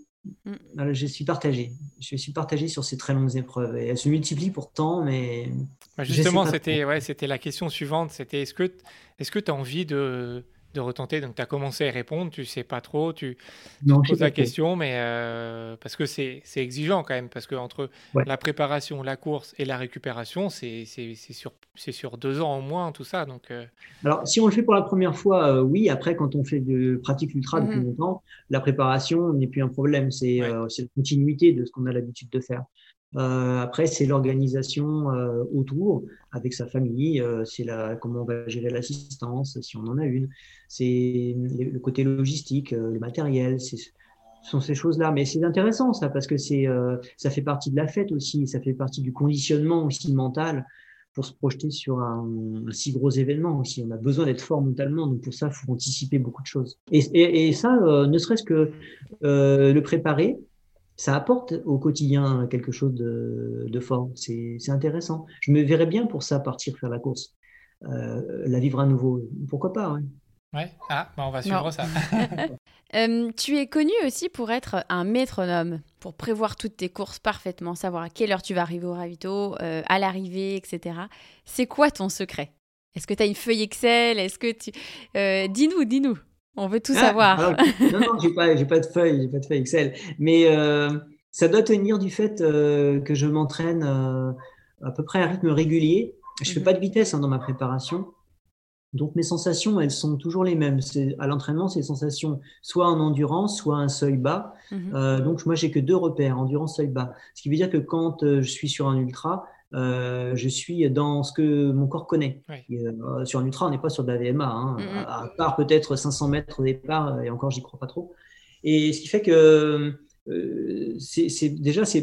Mm. Voilà, je suis partagé. Je suis partagé sur ces très longues épreuves. Et elles se multiplient pourtant, mais Bah, justement, c'était ouais, c'était la question suivante. C'était est-ce que est-ce que tu as envie de, de retenter Donc, tu as commencé à répondre, tu sais pas trop, tu non, poses la question, mais euh, parce que c'est exigeant quand même, parce que entre Ouais. la préparation, la course et la récupération, c'est sur, sur deux ans au moins, tout ça. Donc, euh, Alors, si on le fait pour la première fois, euh, oui. Après, quand on fait de pratique ultra depuis Mhm. longtemps, la préparation n'est plus un problème. C'est Ouais. c'est la continuité de ce qu'on a l'habitude de faire. Euh, après, c'est l'organisation euh, autour avec sa famille. euh, c'est la comment on va gérer l'assistance si on en a une. C'est le côté logistique, le matériel. C'est ce sont ces choses-là. Mais c'est intéressant ça parce que c'est ça fait partie de la fête aussi. Ça fait partie du conditionnement aussi mental pour se projeter sur un, si gros événement aussi. On a besoin d'être fort mentalement, donc pour ça, il faut anticiper beaucoup de choses. Et, ça, ne serait-ce que le préparer, ça apporte au quotidien quelque chose de, de fort. C'est intéressant. Je me verrais bien pour ça partir faire la course, euh, la vivre à nouveau. Pourquoi pas ouais. ouais. Ah, bah, on va suivre Non. ça. Euh, tu es connu aussi pour être un métronome, pour prévoir toutes tes courses parfaitement, savoir à quelle heure tu vas arriver au ravito, euh, à l'arrivée, etc. C'est quoi ton secret? Est-ce que tu as une feuille Excel? Est-ce que tu... Euh, dis-nous, dis-nous. On veut tout Ah, savoir. alors, non, non, j'ai pas, j'ai pas de feuille, j'ai pas de feuille Excel. Mais euh, ça doit tenir du fait euh, que je m'entraîne euh, à peu près à un rythme régulier. Je fais Mhm. pas de vitesse hein, dans ma préparation. Donc mes sensations, elles sont toujours les mêmes. C'est, à l'entraînement, c'est des sensations soit en endurance, soit un seuil bas. Mhm. Donc moi, j'ai que deux repères, endurance, seuil bas. Ce qui veut dire que quand je suis sur un ultra, euh, je suis dans ce que mon corps connaît. Oui. Et, euh, sur un ultra, on n'est pas sur de la VMA, hein, Mhm. à, à part peut-être 500 mètres au départ, et encore, j'y crois pas trop. Et ce qui fait que euh, c'est, déjà, c'est,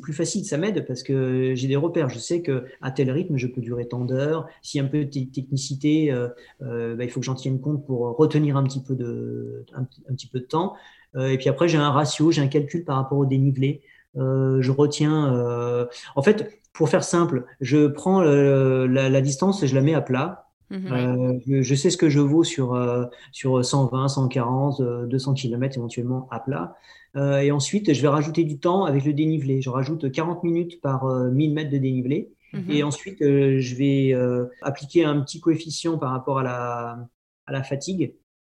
plus facile, ça m'aide parce que j'ai des repères. Je sais que à tel rythme, je peux durer tant d'heures. S'il y a un peu de te- technicité, euh, euh, bah, il faut que j'en tienne compte pour retenir un petit peu de, un, un petit peu de temps. Euh, et puis après, j'ai un ratio, j'ai un calcul par rapport au dénivelé. Euh, je retiens. euh, En fait, pour faire simple, je prends le- la, la distance et je la mets à plat. Mhm. Euh, je, je sais ce que je vaux sur, euh, sur 120, 140, euh, 200 km éventuellement à plat. Euh, et ensuite, je vais rajouter du temps avec le dénivelé. Je rajoute 40 minutes par euh, 1000 mètres de dénivelé. Mhm. Et ensuite, euh, je vais euh, appliquer un petit coefficient par rapport à la, à la fatigue.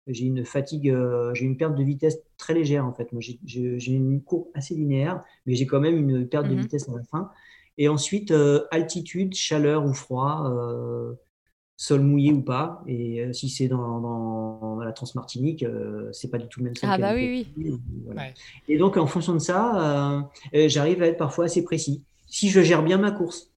J'ai une fatigue, euh, j'ai une perte de vitesse très légère en fait. Moi, j'ai- une courbe assez linéaire, mais j'ai quand même une perte de Mhm. vitesse à la fin. Et ensuite, euh, altitude, chaleur ou froid, euh, sol mouillé ou pas. Et euh, si c'est dans, dans la Transmartinique, euh, c'est pas du tout le même sol. Ah bah oui, Voilà. Ouais. Et donc, en fonction de ça, j'arrive à être parfois assez précis. Si je gère bien ma course.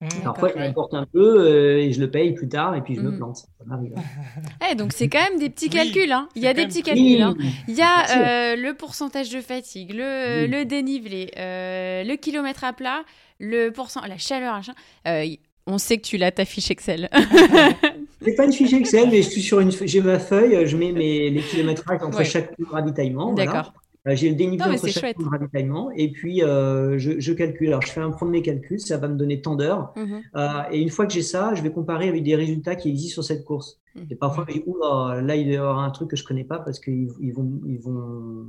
Mmh, Parfois, je ouais. m'emporte un peu euh, et je le paye plus tard et puis je me Mhm. plante. Ça m'arrive. hein. Eh, donc c'est quand même des petits Oui, calculs. Hein. Il y a des petits calculs. hein. Il y a euh, le pourcentage de fatigue, le, Oui. le dénivelé, euh, le kilomètre à plat, le pourcent, la chaleur. Euh, on sait que tu l'as ta fiche Excel. C'est pas une fiche Excel, mais je suis sur une, j'ai ma feuille, je mets mes, les kilométrages entre Ouais. chaque ravitaillement. D'accord. J'ai le dénivelé Non, entre chaque ravitaillement et puis euh, je, je calcule. Alors, je fais un premier calcul, ça va me donner tant d'heures. Mhm. Euh, et une fois que j'ai ça, je vais comparer avec des résultats qui existent sur cette course. Mhm. Et parfois, je dis, Oula, là, il doit y avoir un truc que je connais pas parce qu'ils ils vont, ils vont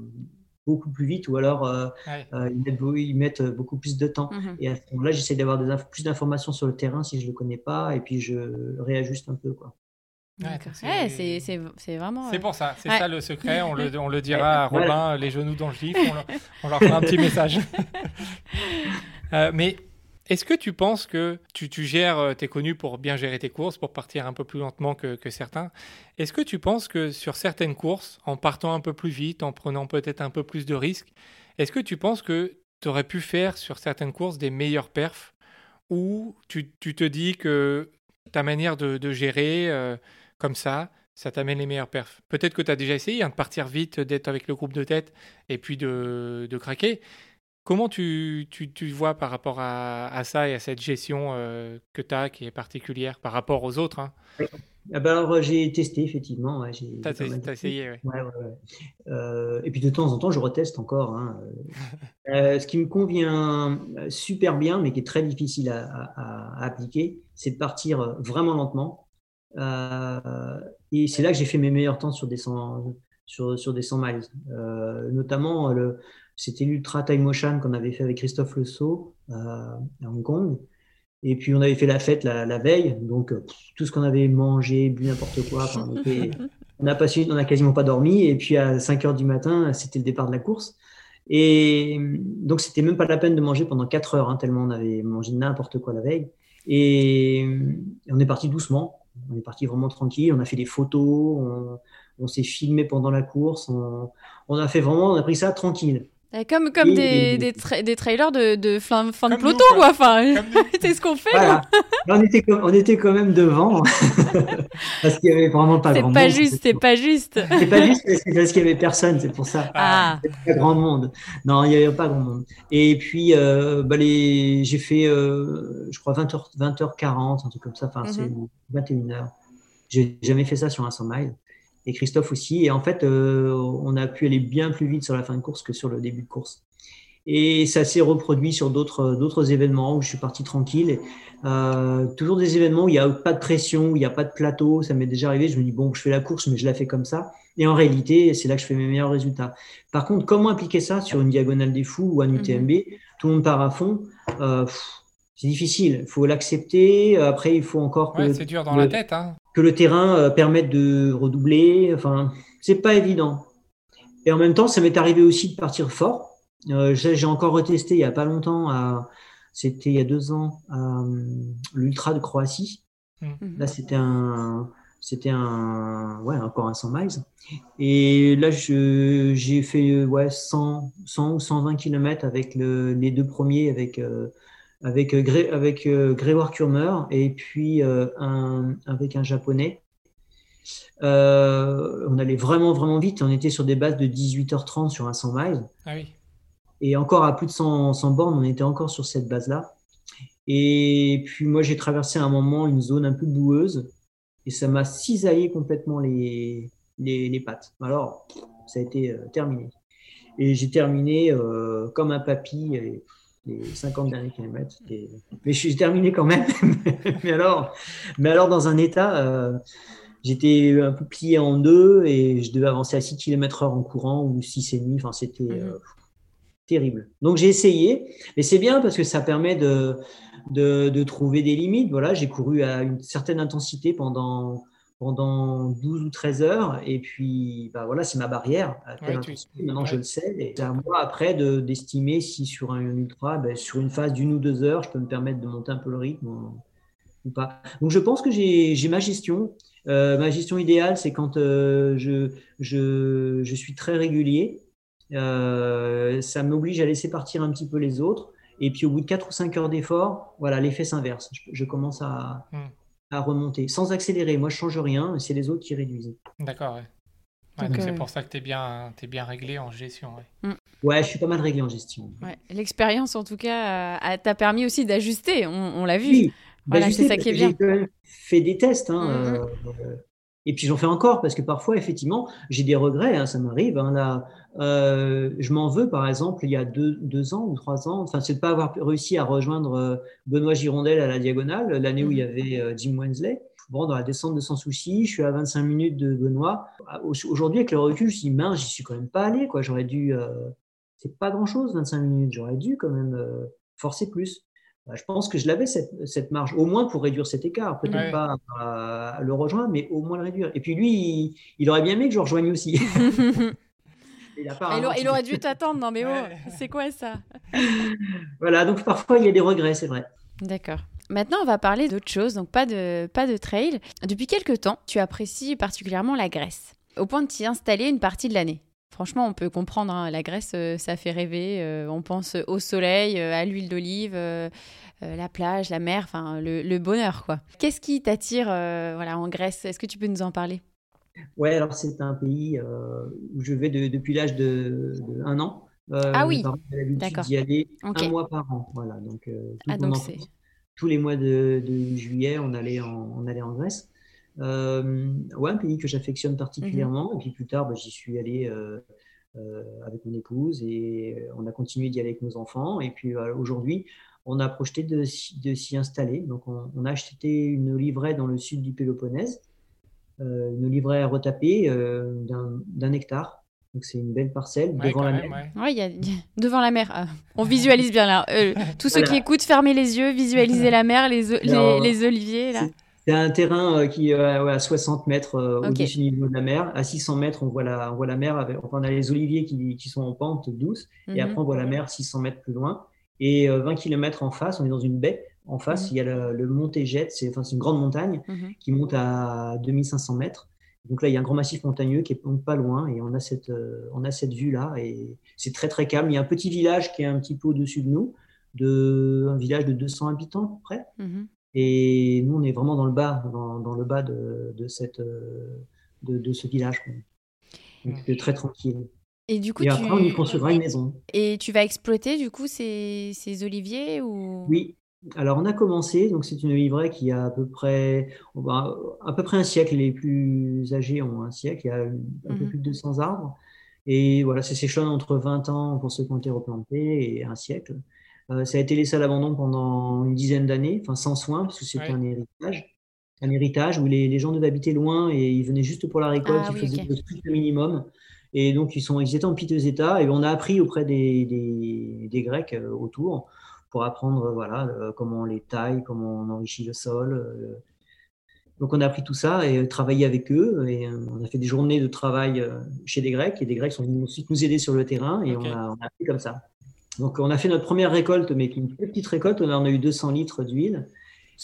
beaucoup plus vite ou alors euh, Ouais. euh, ils, mettent, beau- ils mettent beaucoup plus de temps. Mhm. Et à ce moment-là, j'essaie d'avoir plus d'informations sur le terrain si je le connais pas et puis je réajuste un peu. Quoi. C'est- Ouais, vraiment. C'est euh, pour ça, c'est Ouais. ça le secret. On le, on le dira à Voilà. Robin, les genoux dans le gif. On leur, on leur fera un petit message. Euh, mais Est-ce que tu penses que tu, tu gères, tu es connu pour bien gérer tes courses, pour partir un peu plus lentement que, que certains? Est-ce que tu penses que sur certaines courses, en partant un peu plus vite, en prenant peut-être un peu plus de risques, est-ce que tu penses que tu aurais pu faire sur certaines courses des meilleurs perfs? Ou tu, tu te dis que ta manière de, de gérer euh, comme ça, ça t'amène les meilleurs perfs Peut-être que tu as déjà essayé hein, de partir vite, d'être avec le groupe de tête et puis de, de craquer. Comment tu, tu, tu, vois par rapport à, à, ça et à cette gestion euh, que tu as qui est particulière par rapport aux autres hein? Ah ben alors, j'ai testé, effectivement. Ouais, tu as, essayé, oui. Ouais, ouais, euh, et puis de temps en temps, je reteste encore. Hein. euh, ce qui me convient super bien, mais qui est très difficile à, à, à appliquer, c'est de partir vraiment lentement. Euh, et c'est là que j'ai fait mes meilleurs temps sur des 100, sur, sur des 100 miles. Euh, notamment, le, c'était l'Ultra Time Motion qu'on avait fait avec Christophe Le Sceau euh, à Hong Kong. Et puis on avait fait la fête la, veille, donc tout ce qu'on avait mangé, bu n'importe quoi. On, était, on, a passé, on a quasiment pas dormi. Et puis à 5 heures du matin, c'était le départ de la course. Et donc c'était même pas la peine de manger pendant 4 heures, hein, tellement on avait mangé n'importe quoi la veille. Et on est parti doucement. On est parti vraiment tranquille. On a fait des photos. On, s'est filmé pendant la course. On, a fait vraiment, on a pris ça tranquille. Comme, comme des, des, tra des, trailers de, de fin, fin de peloton, nous, quoi. Enfin, c'est ce qu'on fait. Voilà. on, était, on était quand même devant. parce qu'il y avait vraiment pas grand pas monde. Juste, c'est pas juste, c'est pas juste. Parce qu'il y avait personne, c'est pour ça. Ah. Pas grand monde. Non, il y avait pas grand monde. Et puis, euh, bah, les... j'ai fait, euh, je crois, 20h, 20h40, un truc comme ça. Enfin, mm -hmm. c'est 21h. J'ai jamais fait ça sur un 100 miles et Christophe aussi. Et en fait, euh, on a pu aller bien plus vite sur la fin de course que sur le début de course. Et ça s'est reproduit sur d'autres d'autres événements où je suis parti tranquille. Euh, toujours des événements où il n'y a pas de pression, où il n'y a pas de plateau. Ça m'est déjà arrivé. Je me dis bon, je fais la course, mais je la fais comme ça. Et en réalité, c'est là que je fais mes meilleurs résultats. Par contre, comment appliquer ça sur une diagonale des fous ou un UTMB mm -hmm. Tout le monde part à fond. Euh, c'est difficile. Il faut l'accepter. Après, il faut encore que. Ouais, c'est dur dans le, la tête. Hein. Que le terrain euh, permette de redoubler. Enfin, c'est pas évident. Et en même temps, ça m'est arrivé aussi de partir fort. Euh, J'ai encore retesté il y a pas longtemps. C'était il y a deux ans à l'Ultra de Croatie. Mmh. Là, c'était un. C'était un, ouais, encore un 100 miles. Et là, j'ai fait ouais, 100, 100 ou 120 km avec le, les deux premiers, avec euh, avec, Gré, avec euh, Grégoire Kurmer et puis euh, un, avec un japonais. Euh, on allait vraiment, vraiment vite. On était sur des bases de 18h30 sur un 100 miles. Ah oui. Et encore à plus de 100, 100 bornes, on était encore sur cette base-là. Et puis moi, j'ai traversé à un moment une zone un peu boueuse et ça m'a cisaillé complètement les, les, les, pattes. Alors, ça a été euh, terminé. Et j'ai terminé euh, comme un papy. Et, les 50 derniers kilomètres. Et... Mais je suis terminé quand même. mais, alors, mais alors, dans un état, euh, j'étais un peu plié en deux et je devais avancer à 6 km heure en courant ou 6,5. Enfin, c'était euh, terrible. Donc, j'ai essayé. Et c'est bien parce que ça permet de, de, de trouver des limites. Voilà, j'ai couru à une certaine intensité pendant pendant 12 ou 13 heures. Et puis, bah voilà, c'est ma barrière. Ouais, tu... Maintenant, ouais. je le sais. Et c'est à moi après d'estimer de, si sur un ultra, ben, sur une phase d'une ou deux heures, je peux me permettre de monter un peu le rythme ou, pas. Donc, je pense que j'ai ma gestion. Euh, ma gestion idéale, c'est quand euh, je, je, je, suis très régulier. Euh, ça m'oblige à laisser partir un petit peu les autres. Et puis, au bout de 4 ou 5 heures d'effort, voilà, l'effet s'inverse. Je, je, commence à, mm à remonter sans accélérer. Moi, je change rien, c'est les autres qui réduisent. D'accord, ouais. ouais donc, donc c'est pour ça que tu es bien, es bien réglé en gestion. Ouais. Mm. ouais, je suis pas mal réglé en gestion. Ouais. L'expérience, en tout cas, euh, t'a permis aussi d'ajuster, on, on l'a vu. Oui, voilà, c'est ça qui est bien. J'ai fait des tests. Hein, mm -hmm. euh, et puis j'en fais encore parce que parfois, effectivement, j'ai des regrets, hein, ça m'arrive. Hein, là, euh, je m'en veux, par exemple, il y a deux, deux ans ou trois ans, enfin, c'est de pas avoir réussi à rejoindre euh, Benoît Girondel à la diagonale, l'année où il y avait euh, Jim Wensley. Bon, dans la descente de Sans Souci, je suis à 25 minutes de Benoît. Aujourd'hui, avec le recul, je me dis, mince, j'y suis quand même pas allé, quoi. J'aurais dû, euh, c'est pas grand chose, 25 minutes. J'aurais dû quand même euh, forcer plus. Bah, je pense que je l'avais cette, cette, marge, au moins pour réduire cet écart. Peut-être ouais. pas à, le rejoindre, mais au moins le réduire. Et puis lui, il, il aurait bien aimé que je le rejoigne aussi. Il, pas aurait, il aurait dû t'attendre. Non, mais oh, Ouais. c'est quoi ça? Voilà, donc parfois il y a des regrets, c'est vrai. D'accord. Maintenant, on va parler d'autre chose, donc pas de, pas de trail. Depuis quelques temps, tu apprécies particulièrement la Grèce, au point de t'y installer une partie de l'année. Franchement, on peut comprendre, hein, la Grèce, euh, ça fait rêver. euh, on pense au soleil, euh, à l'huile d'olive, la plage, la mer, enfin le, le bonheur, quoi. Qu'est-ce qui t'attire voilà, en Grèce? Est-ce que tu peux nous en parler? Ouais, alors c'est un pays où je vais de- depuis l'âge de, de un an. Euh, Ah oui, d'accord. d'y aller Ok. un mois par an. Voilà, donc, euh, Ah, donc c'est. tous les mois de, de juillet, on allait en, on allait en Grèce. Euh, ouais, un pays que j'affectionne particulièrement. Et puis plus tard, bah, j'y suis allé euh, euh, avec mon épouse et on a continué d'y aller avec nos enfants. Et puis euh, aujourd'hui, on a projeté de, s'y- de s'y installer. Donc on, on a acheté une oliveraie dans le sud du Péloponnèse, euh, une oliveraie retapée euh, d'un d'un hectare. Donc c'est une belle parcelle Ouais, devant la même, mer. ouais. Ouais, il y a devant la mer. Ah, on visualise bien là. Euh, tous ceux qui écoutent, fermez les yeux, visualisez la mer, les, o- les, Alors, les oliviers là. C'est un terrain euh, qui est euh, à 60 mètres euh, au-dessus du niveau de la mer. À 600 mètres, on voit la, on voit la mer. Avec, enfin, on a les oliviers qui, qui sont en pente douce. Et Mhm. après, on voit la mer 600 mètres plus loin. Et euh, 20 km en face, on est dans une baie. En face, Mhm. il y a le, le mont. C'est enfin, une grande montagne Mhm. qui monte à 2500 mètres. Donc là, il y a un grand massif montagneux qui est donc pas loin. Et on a cette, euh, on a cette vue-là. Et c'est très, très calme. Il y a un petit village qui est un petit peu au-dessus de nous. De, un village de 200 habitants, à peu près. Et nous, on est vraiment dans le bas, dans, dans le bas de, de, cette, euh, de, de ce village. quoi. Donc, c'est très tranquille. Et du coup, Et tu... après, on y construira une maison. Et tu vas exploiter du coup ces, ces oliviers ou? Oui. Alors, on a commencé. Donc, c'est une livraie qui a à peu près, va- à peu près un siècle. Les plus âgés ont un siècle. Il y a un peu Mhm. plus de 200 arbres. Et voilà, ça s'échelonne entre 20 ans pour ceux qui ont été replantés et un siècle. Euh, ça a été laissé à l'abandon pendant une dizaine d'années, enfin sans soin, parce que c'était Ouais. un héritage. Un héritage où les, les gens devaient habiter loin et ils venaient juste pour la récolte, Ah ils oui, faisaient ok. le minimum. Et donc, ils, sont, ils étaient en piteux état. Et on a appris auprès des, des, des Grecs euh, autour pour apprendre euh, voilà, euh, comment on les taille, comment on enrichit le sol. Donc, on a appris tout ça et travaillé avec eux. Et on a fait des journées de travail chez des Grecs. Et des Grecs sont venus ensuite nous aider sur le terrain. Et on, a, on a appris comme ça. Donc, on a fait notre première récolte, mais une très petite récolte. On a eu 200 litres d'huile.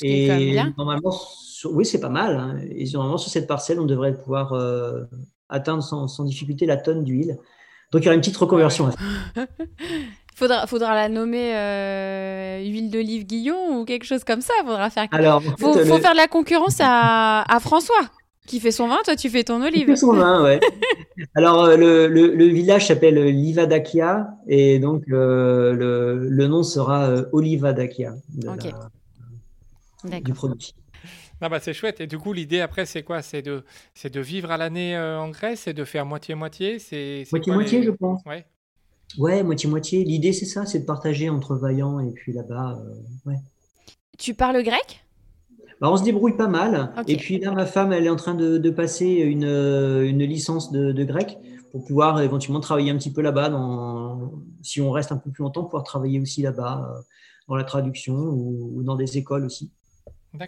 Bien. normalement, sur- oui, c'est pas mal. hein. Et normalement, sur cette parcelle, on devrait pouvoir euh, atteindre sans, sans difficulté la tonne d'huile. Donc, il y aura une petite reconversion à faire. faudra, faudra la nommer euh, huile d'olive Guillon ou quelque chose comme ça. Faudra faire. Alors, en fait, faut le- faire de la concurrence à, à François qui fait son vin. Toi, tu fais ton olive. fait son vin, ouais. Alors, euh, le, le, le village s'appelle Livadakia et donc euh, le, le nom sera euh, Olivadakia de Ok. la- du produit. Ah bah c'est chouette. Et du coup, l'idée après, c'est quoi? C'est de, c'est de vivre à l'année euh, en Grèce? C'est de faire moitié-moitié? C'est Moitié-moitié, les- je pense. Ouais. Ouais, moitié-moitié. L'idée, c'est ça, c'est de partager entre Vaillant et puis là-bas. euh, ouais. Tu parles grec? Bah, on se débrouille pas mal. Et puis là, ma femme, elle est en train de, de passer une, une licence de, de grec pour pouvoir éventuellement travailler un petit peu là-bas. Dans, si on reste un peu plus longtemps, pouvoir travailler aussi là-bas, euh, dans la traduction ou, ou dans des écoles aussi.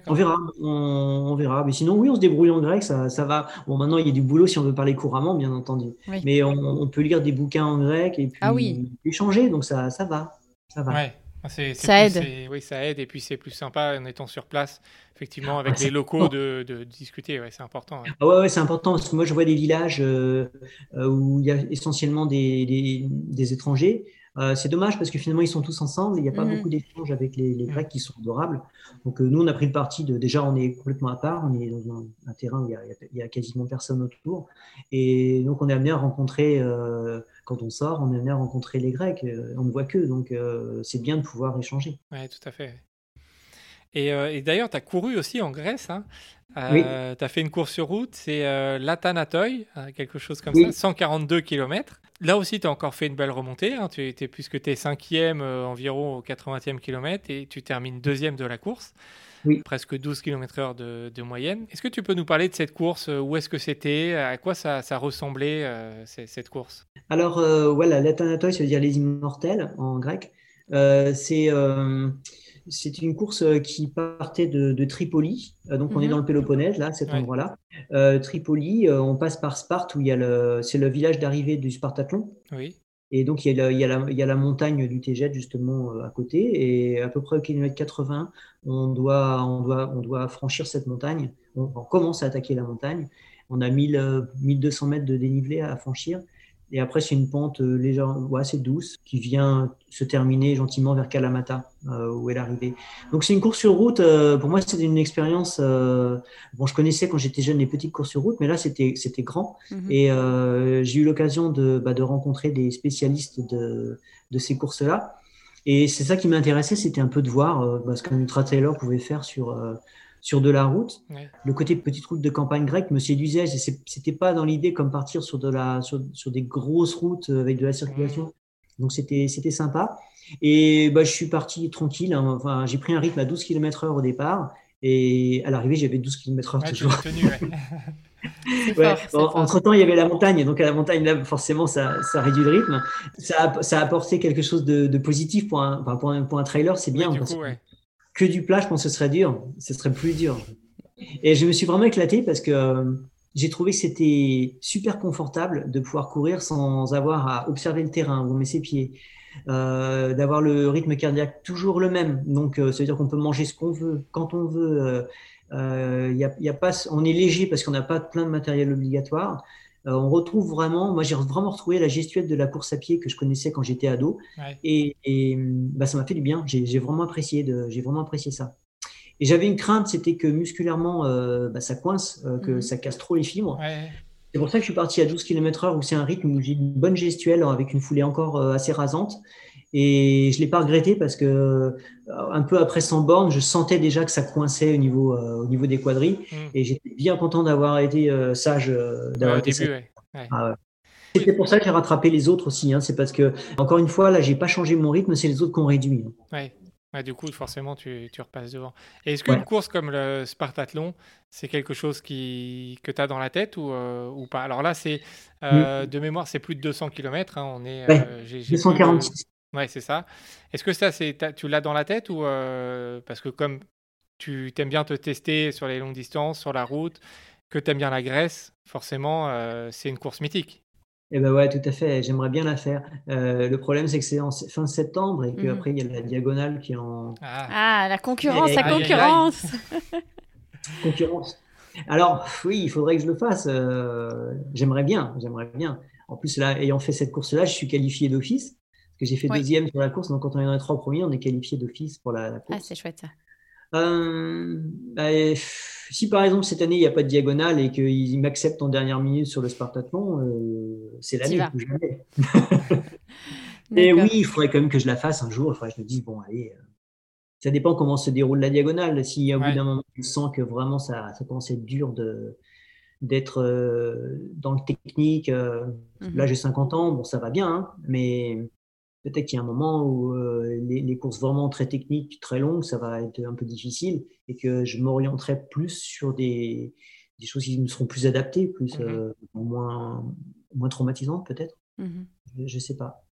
On verra, on, on verra. Mais sinon, oui, on se débrouille en grec, ça, ça va. Bon, maintenant, il y a du boulot si on veut parler couramment, bien entendu. Oui. Mais on, on peut lire des bouquins en grec et puis Ah oui. échanger, donc ça, ça va. Ça va. Ouais. Ah, c'est- c'est Ça plus- aide. c'est- Oui, ça aide. Et puis c'est plus sympa en étant sur place, effectivement, avec Ah, les locaux, de, de discuter. Ouais, c'est important. ouais. Ah ouais, ouais, c'est important parce que moi je vois des villages euh, euh, où il y a essentiellement des, des, des étrangers. Euh, c'est dommage parce que finalement ils sont tous ensemble. Il n'y a pas Mhm. beaucoup d'échanges avec les, les Mhm. Grecs qui sont adorables. Donc euh, nous on a pris le parti de déjà on est complètement à part. On est dans un, un terrain où il y, a, quasiment personne autour. Et donc on est amené à rencontrer euh, quand on sort, on est amené à rencontrer les Grecs. Euh, On ne voit que donc euh, c'est bien de pouvoir échanger. Ouais, tout à fait. Et, euh, et d'ailleurs, tu as couru aussi en Grèce. Hein. Oui. tu as fait une course sur route, c'est l'Athanatoi, hein, quelque chose comme Oui. ça, 142 km. Là aussi, tu as encore fait une belle remontée. Hein. Tu étais puisque tu es cinquième environ au 80e kilomètre et tu termines deuxième de la course. Oui. Presque 12 km/h de, de moyenne. Est-ce que tu peux nous parler de cette course? Euh, Où est-ce que c'était? À quoi ça, ça ressemblait, euh, cette course? Alors euh, voilà, l'Athanatoi, ça veut dire les immortels en grec. Euh, c'est euh, c'est une course euh, qui partait de, Tripoli. Euh, donc, on est Mhm. dans le Péloponnèse, là, cet Ouais. endroit-là. Euh, Tripoli, euh, on passe par Sparte, où il y a le, c'est le village d'arrivée du Spartathlon. Oui. Et donc, il y, a la, montagne du Téjet, justement, euh, à côté. Et à peu près au kilomètre 80, on doit, on doit, on doit franchir cette montagne. On, on commence à attaquer la montagne. On a 1000, euh, 1200 mètres de dénivelé à franchir. Et après, c'est une pente euh, légère, ouais, assez douce qui vient se terminer gentiment vers Kalamata, euh, où est l'arrivée. Donc, c'est une course sur route. euh, pour moi, c'était une expérience. euh, bon, je connaissais quand j'étais jeune les petites courses sur route, mais là, c'était grand. Mhm. Et j'ai eu l'occasion de, bah, de rencontrer des spécialistes de, de ces courses-là. Et c'est ça qui m'intéressait, c'était un peu de voir bah, ce qu'un ultra-trailer pouvait faire sur, sur de la route. Ouais. Le côté petite route de campagne grecque me séduisait. C'était pas dans l'idée comme partir sur, de la, sur, sur des grosses routes euh, avec de la circulation. Donc c'était c'était sympa. Et bah, je suis parti tranquille. hein. Enfin, j'ai pris un rythme à 12 km/h au départ. Et à l'arrivée, j'avais 12 km/h Ouais, toujours. l'as tenu, ouais. C'est Ouais. fort, c'est fort. Entre temps, il y avait la montagne, donc à la montagne, là, forcément, ça, ça réduit le rythme. Ça a, ça a apporté quelque chose de, de positif pour un, enfin, pour un, pour un trailer, c'est bien. Parce coup, que du plat, je pense que ce serait dur. Ce serait plus dur. Et je me suis vraiment éclaté parce que euh, j'ai trouvé que c'était super confortable de pouvoir courir sans avoir à observer le terrain, où on met ses pieds, euh, d'avoir le rythme cardiaque toujours le même. Donc, euh, ça veut dire qu'on peut manger ce qu'on veut, quand on veut. Euh, y y a pas, on est léger parce qu'on n'a pas plein de matériel obligatoire. Euh, on retrouve vraiment, moi j'ai vraiment retrouvé la gestuelle de la course à pied que je connaissais quand j'étais ado, Ouais. et, et, bah, ça m'a fait du bien. J'ai vraiment apprécié, de, j'ai vraiment apprécié ça. Et j'avais une crainte, c'était que musculairement, euh, bah, ça coince, euh, que Mhm. ça casse trop les fibres. Ouais. C'est pour ça que je suis parti à 12 km/h où c'est un rythme où j'ai une bonne gestuelle avec une foulée encore assez rasante. Et je ne l'ai pas regretté parce que euh, un peu après 100 bornes, je sentais déjà que ça coinçait au niveau, euh, au niveau des quadrilles. Mm. Et j'étais bien content d'avoir été euh, sage. d'avoir été début, sage. ouais. Ah ouais. C'était pour ça que j'ai rattrapé les autres aussi. hein. C'est parce que, encore une fois, là, j'ai pas changé mon rythme, c'est les autres qui ont réduit. hein. Ouais. Du coup, forcément, tu, tu repasses devant. Et est-ce qu'une Ouais. course comme le Spartathlon, c'est quelque chose qui, que tu as dans la tête ou, euh, ou pas? Alors là, c'est euh, de mémoire, c'est plus de 200 km. on est, Ouais, euh, j'ai- j'ai plus 246. Ouais, c'est ça. Est-ce que ça, c'est, tu l'as dans la tête ou euh, parce que comme tu t'aimes bien te tester sur les longues distances, sur la route, que tu aimes bien la Grèce, forcément, euh, c'est une course mythique. Eh ben ouais, tout à fait. J'aimerais bien la faire. Euh, le problème, c'est que c'est en fin septembre et Mhm. qu'après, il y a la diagonale qui est en Ah, Ah, la concurrence, la concurrence. concurrence. Alors, oui, il faudrait que je le fasse. Euh, j'aimerais bien, j'aimerais bien. En plus, là, ayant fait cette course-là, je suis qualifié d'office. Parce que j'ai fait Oui. deuxième sur la course. Donc, quand on est dans les trois premiers, on est qualifié d'office pour la, la Ah, course. c'est chouette ça. Euh, bah, si par exemple cette année il n'y a pas de diagonale et qu'ils m'acceptent en dernière minute sur le Spartathlon, euh, c'est l'année où jamais. Et oui, il faudrait quand même que je la fasse un jour. Il faudrait que je me dise, bon, allez, euh, ça dépend comment se déroule la diagonale. Si au Ouais. bout d'un moment, tu sens que vraiment ça, ça commence à être dur de d'être dans le technique. euh, Mhm. Là, j'ai 50 ans, bon, ça va bien, hein, mais peut-être qu'il y a un moment où euh, les, les courses vraiment très techniques, très longues, ça va être un peu difficile et que je m'orienterai plus sur des, des choses qui me seront plus adaptées, plus Mhm. euh, moins, moins traumatisantes peut-être. Mhm. Je, je sais pas.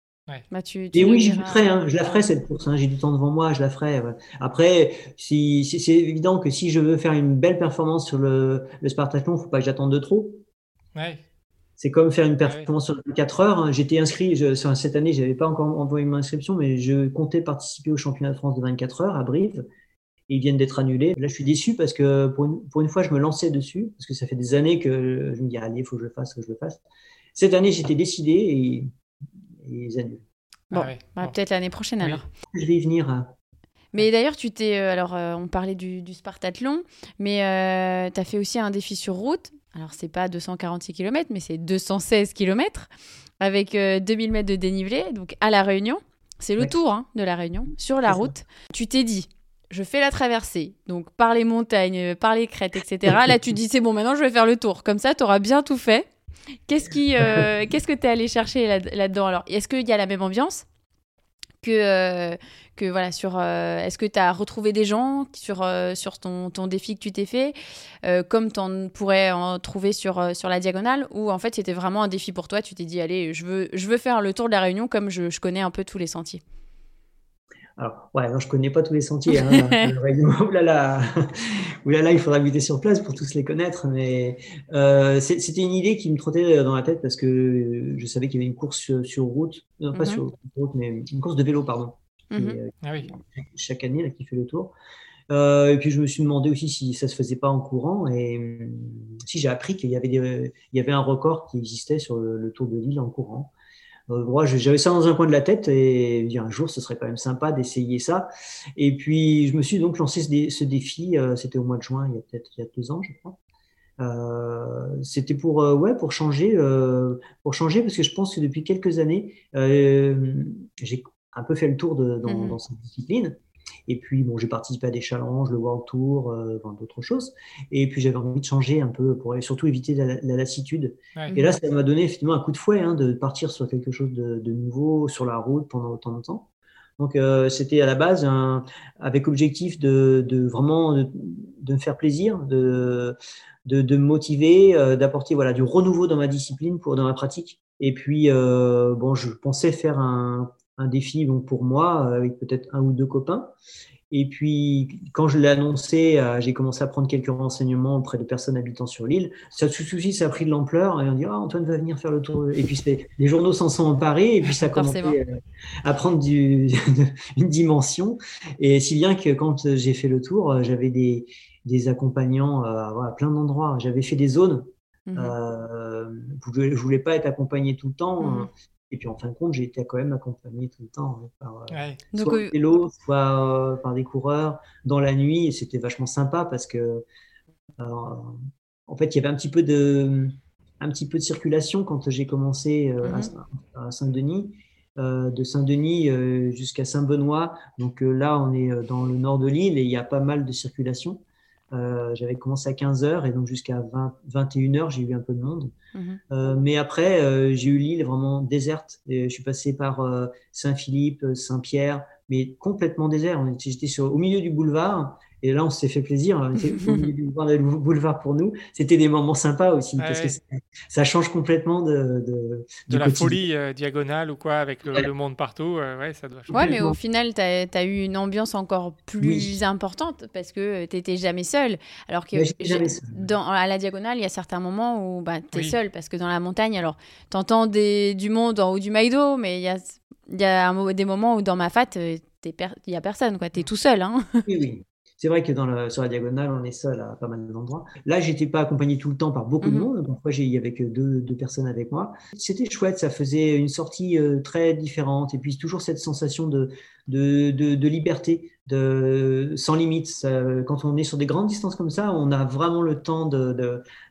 Bah, tu, tu Et oui, je ferai, hein, je la ferai cette course. hein, J'ai du temps devant moi, je la ferai. ouais. Après, si, si- c'est évident que si je veux faire une belle performance sur le, le Spartathlon, faut pas que j'attende de trop. ouais. C'est comme faire une performance sur 4 heures. hein. J'étais inscrit je- cette année, j'avais pas encore envoyé mon inscription, mais je comptais participer au championnat de France de 24 heures à Brive. Et ils viennent d'être annulés. Là, je suis déçu parce que pour une, pour une fois, je me lançais dessus parce que ça fait des années que je me dis allez, il faut que je le fasse, que je le fasse. Cette année, j'étais décidé et, et ils annulent. Bon, Ah ouais. bah, Bon. peut-être l'année prochaine Oui. alors. Je vais y venir. hein. Mais d'ailleurs, tu t'es. euh, alors, euh, on parlait du, du Spartathlon, mais tu as fait aussi un défi sur route. Alors, c'est pas 246 km, mais c'est 216 km avec euh, 2000 mètres de dénivelé, donc à La Réunion. C'est le Ouais. tour hein, de La Réunion, sur la ça. route. Tu t'es dit, je fais la traversée, donc par les montagnes, euh, par les crêtes, etc. Là, tu dis, c'est bon, maintenant je vais faire le tour. Comme ça, tu auras bien tout fait. Qu'est-ce qui, euh, qu'est-ce que tu es allé chercher là- là-dedans Alors, est-ce qu'il y a la même ambiance? Que, euh, que voilà sur euh, est-ce que tu as retrouvé des gens sur euh, ton, défi que tu t'es fait comme tu pourrais en trouver sur la diagonale ou en fait c'était vraiment un défi pour toi tu t'es dit allez je veux je veux faire le tour de la Réunion comme je connais un peu tous les sentiers Alors, ouais, non, je connais pas tous les sentiers. Hein, oulala, oulala, il faudra habiter sur place pour tous les connaître. Mais euh, c'était une idée qui me trottait dans la tête parce que je savais qu'il y avait une course sur, route, non pas mhm. sur route, mais une course de vélo, pardon. Mhm. Euh, ah oui. Chaque année, là, qui fait le tour. Euh, et puis je me suis demandé aussi si ça se faisait pas en courant. Et si j'ai appris qu'il y avait il y avait un record qui existait sur le, Tour de l'île en courant. Euh, moi, j'avais ça dans un coin de la tête et un jour, ce serait quand même sympa d'essayer ça. Et puis, je me suis donc lancé ce, défi. Euh, c'était au mois de juin, il y a peut-être il y a deux ans, je crois. Euh, c'était pour ouais pour changer pour changer parce que je pense que depuis quelques années j'ai un peu fait le tour de, dans, mmh dans cette discipline et puis, bon, j'ai participé à des challenges, le World Tour, euh, d'autres choses. Et puis, j'avais envie de changer un peu pour surtout éviter la, lassitude. Et là, ça m'a donné effectivement un coup de fouet hein, de partir sur quelque chose de, nouveau sur la route pendant autant de temps. Donc, euh, c'était à la base un, avec objectif de, de vraiment de, me faire plaisir, de, de, de me motiver, euh, d'apporter voilà, du renouveau dans ma discipline, pour, dans ma pratique. Et puis, euh, bon, je pensais faire un, un défi donc pour moi, euh, avec peut-être un ou deux copains. Et puis, quand je l'ai annoncé, euh, j'ai commencé à prendre quelques renseignements auprès de personnes habitant sur l'île. Ça, tout de ça a pris de l'ampleur. Et on dit, ah, Antoine va venir faire le tour. Et puis, les journaux s'en sont emparés. Et puis, ça a commencé euh, à prendre du, une dimension. Et si bien que quand j'ai fait le tour, j'avais des, des accompagnants à plein d'endroits. J'avais fait des zones. Mmh je ne voulais pas être accompagné tout le temps. Mmh et puis en fin de compte, j'ai été quand même accompagné tout le temps hein, par euh, soit euh, vélo, soit euh, par des coureurs dans la nuit. Et c'était vachement sympa parce que en fait, il y avait un petit peu de, un petit peu de circulation quand j'ai commencé à, mhm. Saint-Denis. de Saint-Denis jusqu'à Saint-Benoît. Donc là, on est dans le nord de l'île et il y a pas mal de circulation. Euh, j'avais commencé à 15h et donc jusqu'à 21h, j'ai eu un peu de monde. Mhm. Euh, mais après, euh, j'ai eu l'île vraiment déserte. je suis passé par Saint-Philippe, Saint-Pierre, mais complètement désert. J'étais au milieu du boulevard et là, on s'est fait plaisir. On était au boulevard pour nous. C'était des moments sympas aussi parce que ça, change complètement de, de, la folie euh, diagonale ou quoi avec le, monde partout. Euh, ouais, ça doit changer. Ouais, mais au final, tu as, eu une ambiance encore plus importante parce que tu n'étais jamais seul. Alors que Dans, à la diagonale, il y a certains moments où bah, tu es seul parce que dans la montagne, alors tu entends des, du monde en haut du Maïdo, mais il y a, y a des moments où dans ma fat, il n'y a personne, tu es tout seul. Hein. Oui, oui. C'est vrai que dans la, sur la diagonale, on est seul à pas mal d'endroits. Là, j'étais pas accompagné tout le temps par beaucoup de mhm. monde. Parfois, il y avait que deux, deux personnes avec moi. C'était chouette. Ça faisait une sortie euh, très différente. Et puis, toujours cette sensation de, de, de, liberté, de, sans limite. quand on est sur des grandes distances comme ça, on a vraiment le temps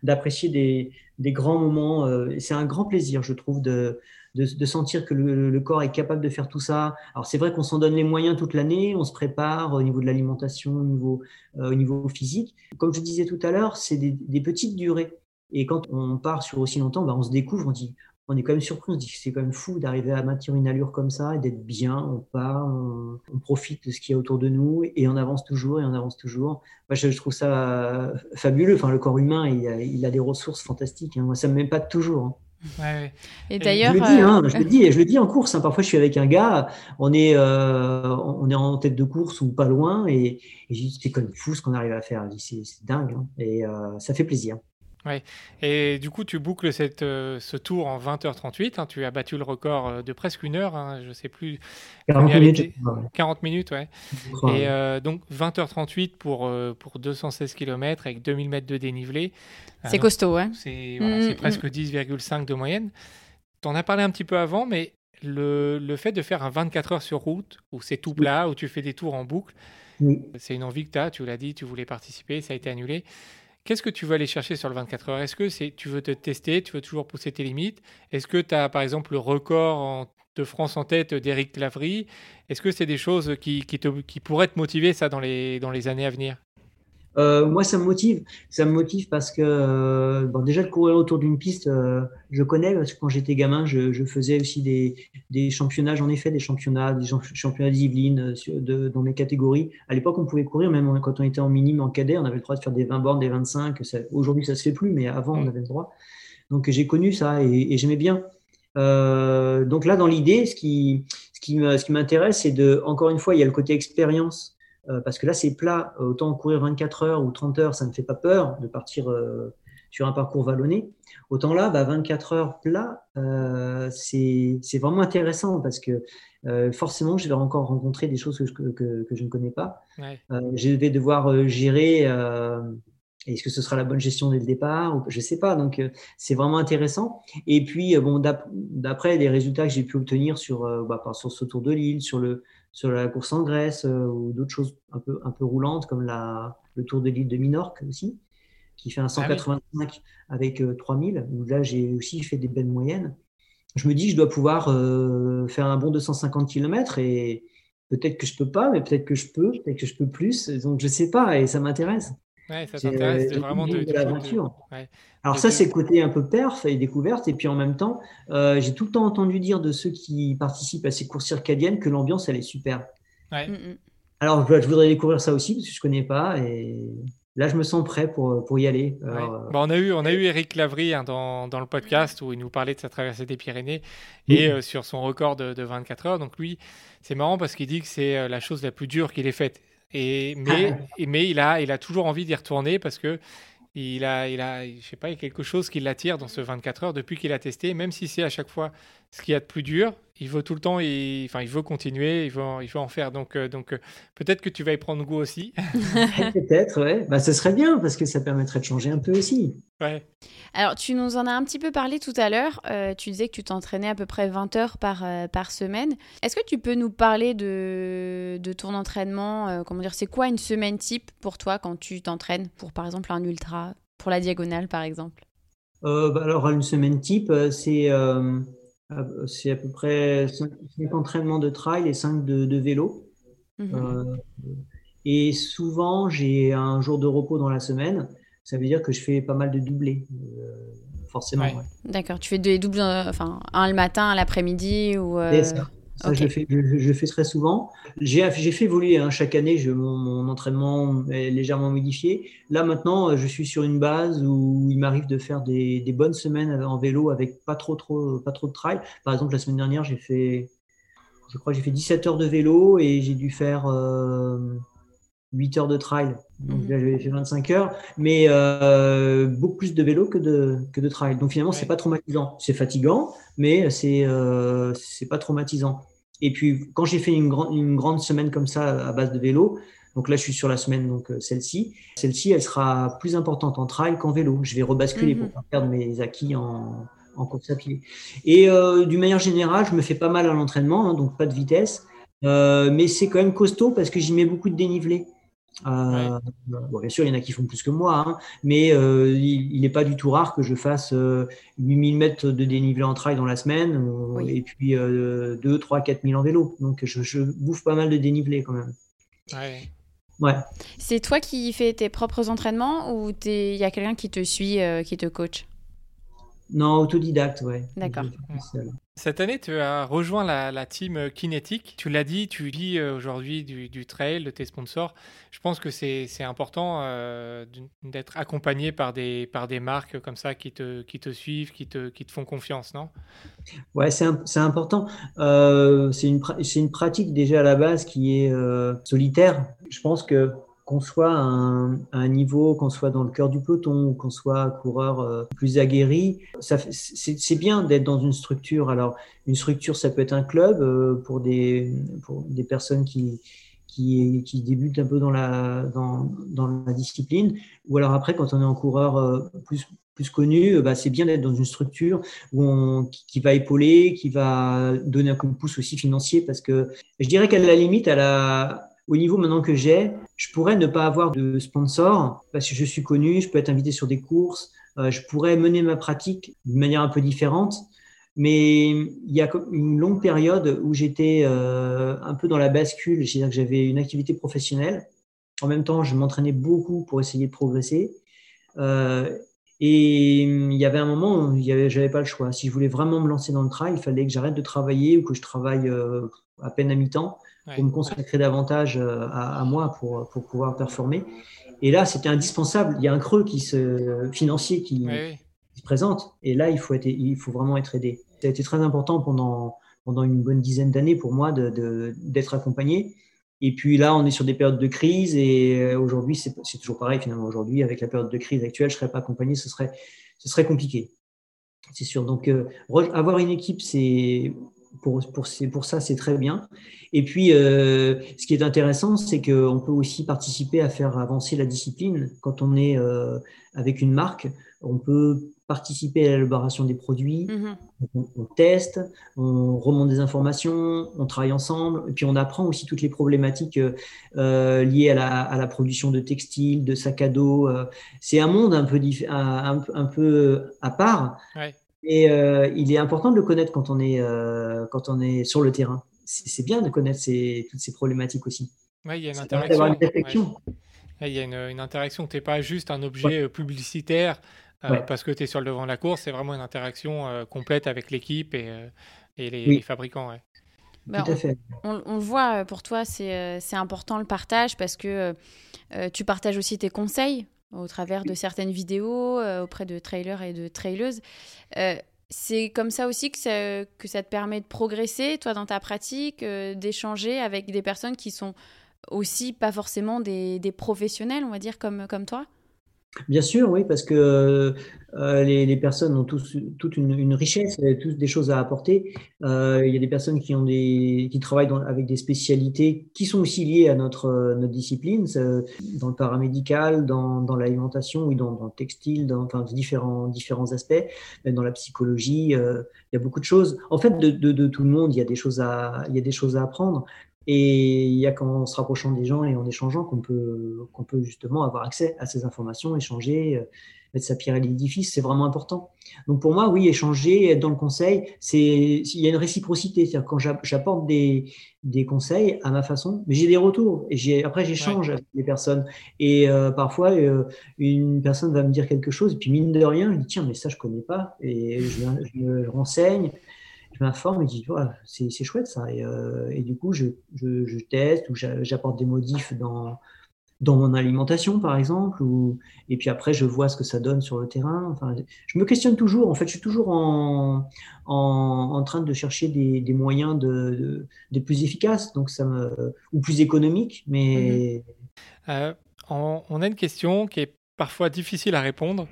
d'apprécier de, des, des, grands moments. Euh, c'est un grand plaisir, je trouve, de, de, sentir que le, corps est capable de faire tout ça. Alors c'est vrai qu'on s'en donne les moyens toute l'année, on se prépare au niveau de l'alimentation, au niveau, euh, au niveau physique. Comme je disais tout à l'heure, c'est des, petites durées. Et quand on part sur aussi longtemps, bah, on se découvre, on dit, on est quand même surpris, on se dit que c'est quand même fou d'arriver à maintenir une allure comme ça et d'être bien, on part, on, profite de ce qu'il y a autour de nous et on avance toujours et on avance toujours. Moi, je, trouve ça fabuleux. Enfin, le corps humain, il a, des ressources fantastiques. Hein. Moi, ça me met pas toujours. Hein. Et d'ailleurs, je, le dis, hein, je le dis, je le dis en course. Hein. parfois, je suis avec un gars, on est, euh, on est en tête de course ou pas loin, et, et je dis c'est comme fou ce qu'on arrive à faire. C'est dingue, hein. et euh, ça fait plaisir. Ouais. Et du coup, tu boucles cette, euh, ce tour en 20h38. Hein. tu as battu le record euh, de presque une heure. Hein, je ne sais plus. 40 minutes. 40 minutes, ouais. Et euh, donc 20h38 pour, pour 216 km avec 2000 mètres de dénivelé. C'est costaud, hein C'est voilà, mm, presque 10,5 mm. de moyenne. Tu en as parlé un petit peu avant, mais le, le, fait de faire un 24 heures sur route, où c'est tout plat, où tu fais des tours en boucle, c'est une envie que tu as. Tu l'as dit, tu voulais participer, ça a été annulé. Qu'est-ce que tu veux aller chercher sur le 24 heures? Est-ce que c'est tu veux te tester, tu veux toujours pousser tes limites? Est-ce que tu as par exemple le record de France en tête d'Éric Lavry? Est-ce que c'est des choses qui, pourraient te motiver ça dans les années à venir? Euh, moi, ça me motive. Ça me motive parce que, euh, bon, déjà, de courir autour d'une piste, euh, je connais parce que quand j'étais gamin, je, je, faisais aussi des, des championnats, j'en ai fait des championnats, des championnats d'Yvelines de, dans mes catégories. À l'époque, on pouvait courir, même quand on était en minime, en cadet, on avait le droit de faire des 20 bornes, des 25. Aujourd'hui, ça se fait plus, mais avant, on avait le droit. Donc, j'ai connu ça et, et j'aimais bien. donc là, dans l'idée, ce qui, qui m'intéresse, c'est de, encore une fois, il y a le côté expérience, euh, parce que là, c'est plat. Autant courir 24 heures ou 30 heures, ça ne fait pas peur de partir euh, sur un parcours vallonné. Autant là, bah, 24 heures plat, euh, c'est vraiment intéressant parce que forcément, je vais encore rencontrer des choses que je, que, que je ne connais pas. je vais devoir gérer est-ce que ce sera la bonne gestion dès le départ Je ne sais pas. Donc, euh, c'est vraiment intéressant. Et puis, euh, bon, d'après les résultats que j'ai pu obtenir sur, euh, bah, sur ce tour de l'île, sur, le, sur la course en Grèce ou d'autres choses un peu, un peu roulantes comme la, le tour de l'île de Minorque aussi, qui fait un 185 ah avec 3000. Où là, j'ai aussi fait des belles moyennes. Je me dis, je dois pouvoir faire un bon 250 km et peut-être que je peux pas, mais peut-être que je peux, peut-être que je peux plus. Donc, je sais pas et ça m'intéresse. Ouais, ça t'intéresse vraiment de, l'aventure. Alors ça, c'est le côté un peu perf et découverte. Et puis en même temps, euh, j'ai tout le temps entendu dire de ceux qui participent à ces courses circadiennes que l'ambiance, elle est super. Ouais. Mm, mm. Alors je, voudrais découvrir ça aussi parce que je connais pas. Et là, je me sens prêt pour, pour y aller. Euh, on, a eu, on a eu Eric Lavry hein, dans, dans, le podcast où il nous parlait de sa traversée des Pyrénées et euh, sur son record de, de, 24 heures. Donc lui, c'est marrant parce qu'il dit que c'est la chose la plus dure qu'il ait faite. Et, mais, mais il, a, il a toujours envie d'y retourner parce que il a, il a, je sais pas, il y a quelque chose qui l'attire dans ce 24 heures depuis qu'il a testé, même si c'est à chaque fois ce qu'il y a de plus dur, il veut tout le temps, il, enfin, il veut continuer, il veut, il veut en faire. Donc, euh, donc euh, peut-être que tu vas y prendre goût aussi. peut-être, ouais. Bah, ce serait bien parce que ça permettrait de changer un peu aussi. Ouais. Alors, tu nous en as un petit peu parlé tout à l'heure. Euh, tu disais que tu t'entraînais à peu près 20 heures par, par semaine. Est-ce que tu peux nous parler de, de ton entraînement Comment dire C'est quoi une semaine type pour toi quand tu t'entraînes pour, par exemple, un ultra, pour la diagonale, par exemple? Bah, Alors, une semaine type, c'est euh, c'est à peu près 5, entraînements de trail et 5 de, vélo. Mhm. Euh, et souvent, j'ai un jour de repos dans la semaine. Ça veut dire que je fais pas mal de doublés, euh, forcément. D'accord. Tu fais des doubles, enfin, un le matin, un l'après-midi ou. Ça, je, fais, je, fais, très souvent. J'ai fait évoluer hein, chaque année, je, mon, entraînement est légèrement modifié. Là, maintenant, je suis sur une base où il m'arrive de faire des, des, bonnes semaines en vélo avec pas trop, trop, pas trop de trail. Par exemple, la semaine dernière, j'ai fait, je crois, j'ai fait 17 heures de vélo et j'ai dû faire 8 euh, heures de trail. Donc mhm. là, j'avais fait 25 heures, mais euh, beaucoup plus de vélo que de, que de trail. Donc finalement, c'est pas traumatisant. C'est fatigant, mais c'est euh, c'est pas traumatisant. Et puis, quand j'ai fait une, grande une grande semaine comme ça à base de vélo, donc là, je suis sur la semaine, donc euh, celle-ci. Celle-ci, elle sera plus importante en trail qu'en vélo. Je vais rebasculer pour mhm. pas perdre mes acquis en, en course à pied. Et euh, d'une manière générale, je me fais pas mal à l'entraînement, hein, donc pas de vitesse. Euh, mais c'est quand même costaud parce que j'y mets beaucoup de dénivelé. Euh, bon, bien sûr, il y en a qui font plus que moi, hein, mais euh, il n'est pas du tout rare que je fasse 8000 mètres de dénivelé en trail dans la semaine et puis 2, 3, 4000 en vélo. Donc je, je, bouffe pas mal de dénivelé quand même. Ouais. Ouais. C'est toi qui fais tes propres entraînements ou il y a quelqu'un qui te suit, qui te coach? Non, autodidacte, ouais. D'accord. Cette année, tu as rejoint la, team Kinetic. Tu l'as dit, tu vis euh, aujourd'hui du, trail, de tes sponsors. Je pense que c'est important euh, d'être accompagné par des, par des marques comme ça qui te, qui te suivent, qui te, qui te font confiance, non? Ouais, c'est important. Euh, c'est une, une, pratique déjà à la base qui est solitaire. Je pense que qu'on soit à un, niveau, qu'on soit dans le cœur du peloton, qu'on soit coureur euh, plus aguerri, c'est bien d'être dans une structure. Alors, une structure, ça peut être un club euh, pour, des, pour des personnes qui, qui, qui débutent un peu dans la, dans, la discipline, ou alors après, quand on est un coureur euh, plus, plus connu, bah, c'est bien d'être dans une structure où on, qui va épauler, qui va donner un coup de pouce aussi financier, parce que je dirais qu'à la limite, à la, au niveau maintenant que j'ai, je pourrais ne pas avoir de sponsor parce que je suis connu, je peux être invité sur des courses, euh, je pourrais mener ma pratique d'une manière un peu différente. Mais il y a une longue période où j'étais euh, un peu dans la bascule, c'est-à-dire que j'avais une activité professionnelle. En même temps, je m'entraînais beaucoup pour essayer de progresser. Euh, et il y avait un moment où j'avais pas le choix. Si je voulais vraiment me lancer dans le trail, il fallait que j'arrête de travailler ou que je travaille à peine à mi-temps pour me consacrer davantage euh, à, moi pour, pour, pouvoir performer. Et là, c'était indispensable. Il y a un creux qui se, financier qui, se présente. Et là, il faut, être, il faut vraiment être aidé. Ça a été très important pendant, pendant une bonne dizaine d'années pour moi d'être de, accompagné. Et puis là, on est sur des périodes de crise et aujourd'hui, c'est toujours pareil finalement. Aujourd'hui, avec la période de crise actuelle, je ne serais pas accompagné, ce serait, ce serait compliqué. C'est sûr. Donc, avoir une équipe, c'est pour, pour, pour ça, c'est très bien. Et puis, euh, ce qui est intéressant, c'est qu'on peut aussi participer à faire avancer la discipline. Quand on est euh, avec une marque, on peut participer à l'élaboration des produits, mhm. on, teste, on remonte des informations, on travaille ensemble, et puis on apprend aussi toutes les problématiques euh, liées à la, à la, production de textiles, de sacs à dos. c'est un monde un peu, un, un, peu à part. Ouais. Et euh, il est important de le connaître quand on est, euh, quand on est sur le terrain. C'est bien de connaître ces, toutes ces problématiques aussi. Oui, il y a une interaction. Une réflexion. il y a une, une interaction. Tu n'es pas juste un objet euh, publicitaire parce que tu es sur le devant de la course. C'est vraiment une interaction complète avec l'équipe et, et les, fabricants. Bah, Tout à fait. On, on, le voit, pour toi, c'est important le partage parce que tu partages aussi tes conseils au travers de certaines vidéos euh, auprès de trailers et de traileuses. Euh, c'est comme ça aussi que ça, que ça te permet de progresser, toi, dans ta pratique, euh, d'échanger avec des personnes qui sont aussi pas forcément des, des professionnels, on va dire, comme, comme toi? Bien sûr, oui, parce que euh, les, personnes ont tous, toute une, richesse, tous des choses à apporter. Euh, il y a des personnes qui, ont des, qui travaillent avec des spécialités qui sont aussi liées à notre, notre discipline, dans le paramédical, dans, dans l'alimentation, dans, dans, le textile, dans enfin, différents, différents aspects, dans la psychologie. Euh, il y a beaucoup de choses. En fait, de, de, de, tout le monde, il y a des choses à, il y a des choses à apprendre. Et il y a qu'en se rapprochant des gens et en échangeant qu'on peut, qu'on peut justement avoir accès à ces informations, échanger, euh, mettre sa pierre à l'édifice, c'est vraiment important. Donc pour moi, oui, échanger, être dans le conseil, c'est il y a une réciprocité. C'est-à-dire quand j'apporte des, des conseils à ma façon, mais j'ai des retours et après j'échange avec les personnes. Et euh, parfois, euh, une personne va me dire quelque chose et puis mine de rien, je dis tiens mais ça je connais pas et je, je me renseigne je m'informe et je dis, c'est chouette ça. Et, euh, du coup, je, teste ou j'apporte des modifs dans, dans mon alimentation, par exemple. Ou, et puis après, je vois ce que ça donne sur le terrain. Je me questionne toujours. En fait, je suis toujours en, en, en train de chercher des, moyens de, de, plus efficaces, donc ça me, ou plus économiques. Mais... Mhm. Euh, on, a une question qui est parfois difficile à répondre.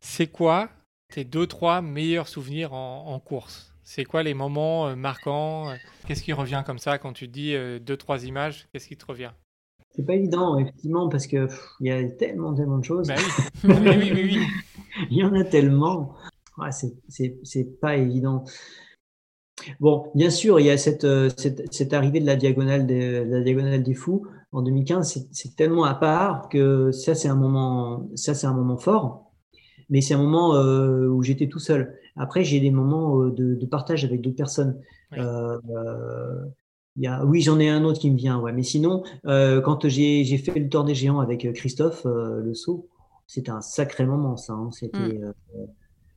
C'est quoi tes deux, trois meilleurs souvenirs en, en course? C'est quoi les moments euh, marquants euh, Qu'est-ce qui revient comme ça quand tu te dis euh, deux, trois images Qu'est-ce qui te revient? C'est pas évident, effectivement, parce qu'il y a tellement, tellement de choses. Bah oui. oui, oui, oui, il y en a tellement. Ouais, c'est pas évident. Bon, bien sûr, il y a cette, cette, cette arrivée de la diagonale, de, la diagonale des fous en 2015. C'est tellement à part que ça, c'est un moment, ça, c'est un moment fort. Mais c'est un moment où j'étais tout seul. Après, j'ai des moments euh, de, partage avec d'autres personnes. Euh, euh, y a, oui, j'en ai un autre qui me vient, ouais. Mais sinon, quand j'ai fait le tour des géants avec Christophe Le Sceau, c'était un sacré moment, ça. Hein. C'était, mm.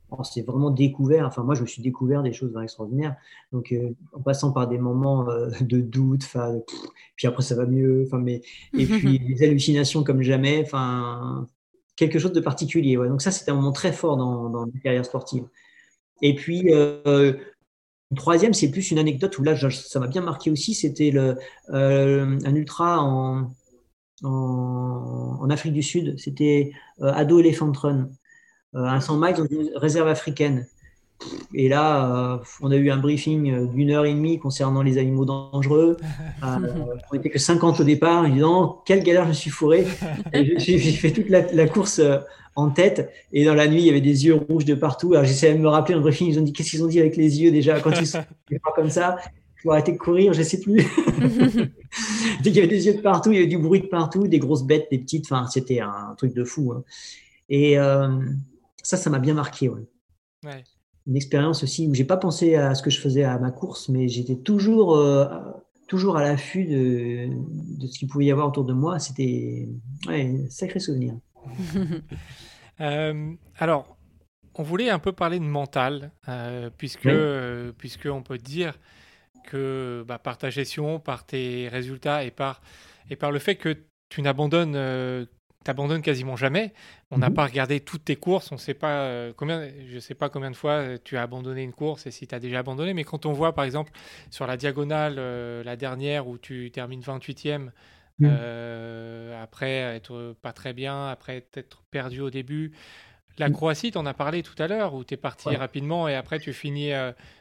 on s'est vraiment découvert. Enfin, moi, je me suis découvert des choses extraordinaires. Donc, en passant par des moments de doute, puis après, ça va mieux. Enfin, mais et puis des hallucinations comme jamais. Enfin, quelque chose de particulier. Ouais. Donc ça, c'était un moment très fort dans, dans carrière sportive. Et puis, euh, troisième, c'est plus une anecdote où là, ça m'a bien marqué aussi. C'était euh, un ultra en, en, Afrique du Sud. C'était euh, Ado Elephant Run, un 100 miles dans une réserve africaine. Et là, on a eu un briefing d'une heure et demie concernant les animaux dangereux. on n'était que 50 au départ. Évidemment, quelle galère je me suis fourré. J'ai fait toute la, la course en tête. Et dans la nuit, il y avait des yeux rouges de partout. Alors j'essayais de me rappeler en briefing, ils ont dit qu'est-ce qu'ils ont dit avec les yeux déjà quand ils sont comme ça? Il faut arrêter de courir, je sais plus. il y avait des yeux de partout, il y avait du bruit de partout, des grosses bêtes, des petites. Enfin, c'était un truc de fou. Hein. Et euh, ça, ça m'a bien marqué. Une expérience aussi où j'ai pas pensé à ce que je faisais à ma course, mais j'étais toujours, euh, toujours à l'affût de, de, ce qu'il pouvait y avoir autour de moi. C'était un sacré souvenir. Euh, alors, on voulait un peu parler de mental, euh, puisque, euh, puisque on peut dire que bah, par ta gestion, par tes résultats et par, et par le fait que tu n'abandonnes t'abandonnes quasiment jamais. On n'a Mhm. pas regardé toutes tes courses, on sait pas euh, combien, je sais pas combien de fois euh, tu as abandonné une course et si tu as déjà abandonné, mais quand on voit par exemple sur la diagonale, euh, la dernière où tu termines 28e, Mhm. euh, après être pas très bien, après être perdu au début. La Mhm. Croatie, tu en as parlé tout à l'heure, où tu es parti Ouais. rapidement et après tu finis,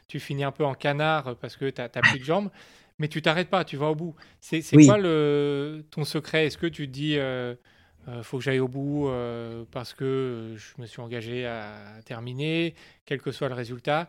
tu finis un peu en canard parce que tu n'as plus de jambes, mais tu t'arrêtes pas, tu vas au bout. C'est c'est Oui. quoi le, ton secret? Est-ce que tu te dis, euh, euh, faut que j'aille au bout euh, parce que euh, je me suis engagé à terminer, quel que soit le résultat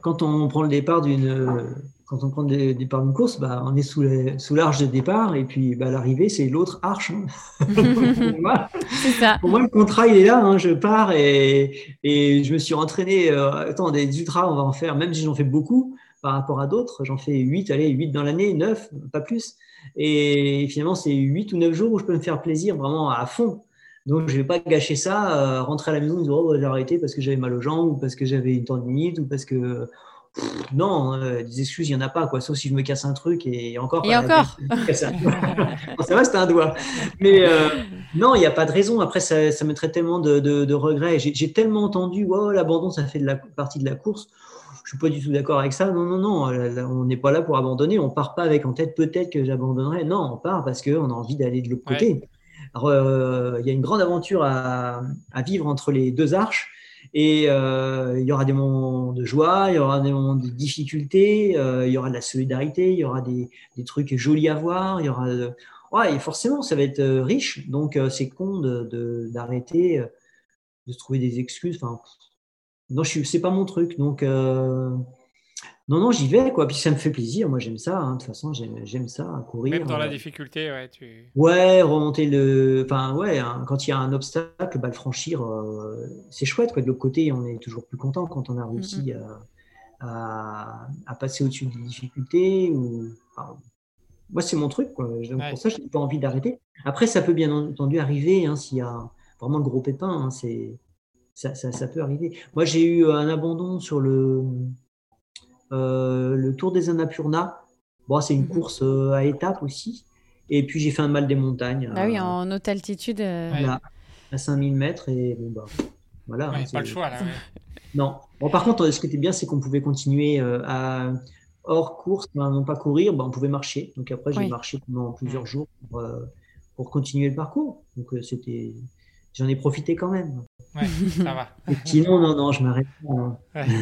Quand on prend le départ d'une quand on prend le départ d'une course, bah, on est sous les- sous l'arche de départ et puis bah, l'arrivée c'est l'autre arche. hein. pour, moi, C'est ça. pour moi, le contrat il est là. hein. Je pars et, et je me suis entraîné. euh, attends, des ultras, on va en faire. Même si j'en fais beaucoup par rapport à d'autres, j'en fais 8, allez, 8 dans l'année, 9, pas plus. Et finalement, c'est 8 ou 9 jours où je peux me faire plaisir vraiment à fond. Donc, je ne vais pas gâcher ça, euh, rentrer à la maison en disant oh, j'ai arrêté parce que j'avais mal aux jambes ou parce que j'avais une tendinite ou parce que. Pff, non, euh, des excuses, il n'y en a pas, quoi, sauf si je me casse un truc et encore. Et encore. ça, va, c'était un doigt. Mais euh, non, il n'y a pas de raison. Après, ça, ça mettrait tellement de, de- de regrets. J'ai j'ai tellement entendu oh, l'abandon, ça fait de la partie de la course. Je suis pas du tout d'accord avec ça. Non, non, non. Là, on n'est pas là pour abandonner. On part pas avec en tête peut-être que j'abandonnerai. Non, on part parce qu'on a envie d'aller de l'autre Ouais. côté. Alors, euh, il y a une grande aventure à, à vivre entre les deux arches. Et euh, il y aura des moments de joie, il y aura des moments de difficulté, euh, il y aura de la solidarité, il y aura des, des trucs jolis à voir, il y aura. de- Ouais, et forcément, ça va être euh, riche. Donc, euh, c'est con de- de- d'arrêter, euh, de, se trouver des excuses. Enfin, non, je suis, c'est pas mon truc. Donc, euh, non, non, j'y vais, quoi. Puis ça me fait plaisir. Moi, j'aime ça. hein. De toute façon, j'aime, j'aime ça, courir. Même dans la Euh, difficulté, ouais, tu... Ouais, remonter le. Enfin, ouais, hein, quand il y a un obstacle, bah, le franchir, euh, c'est chouette. Quoi. De l'autre côté, on est toujours plus content quand on a réussi à, à, à passer au-dessus des difficultés. Ou... enfin, moi, c'est mon truc. Quoi. Donc, Ouais. Pour ça, je n'ai pas envie d'arrêter. Après, ça peut bien entendu arriver hein, s'il y a vraiment le gros pépin. hein, c'est... Ça, ça, ça peut arriver. Moi, j'ai eu un abandon sur le, euh, le Tour des Annapurna. Bon, c'est une Mhm. course euh, à étapes aussi. Et puis, j'ai fait un mal des montagnes. Ah oui, euh, en haute altitude. euh, voilà, à 5000 mètres et bon bah voilà. Ouais, hein, pas le choix, là. Non. Bon, par contre, ce qui était bien, c'est qu'on pouvait continuer euh, à hors course, ben, non pas courir, ben, on pouvait marcher. Donc après, j'ai Oui. marché pendant plusieurs jours pour, euh, pour continuer le parcours. Donc euh, c'était, j'en ai profité quand même. Ouais, ça va. Sinon, non, non, je m'arrête pas. hein. Ouais.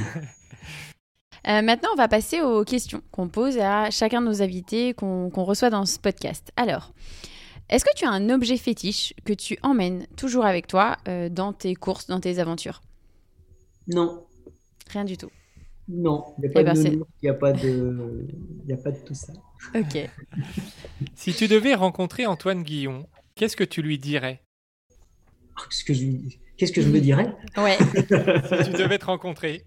Euh, maintenant, on va passer aux questions qu'on pose à chacun de nos invités qu'on reçoit dans ce podcast. Alors, est-ce que tu as un objet fétiche que tu emmènes toujours avec toi euh, dans tes courses, dans tes aventures? Non, Rien du tout. non, il n'y a Eh pas ben, a pas de, y a pas de tout ça. Ok. Si tu devais rencontrer Antoine Guillon, qu'est-ce que tu lui dirais? Qu'est-ce que je, qu'est-ce que je me dirais? Ouais. Si tu devais te rencontrer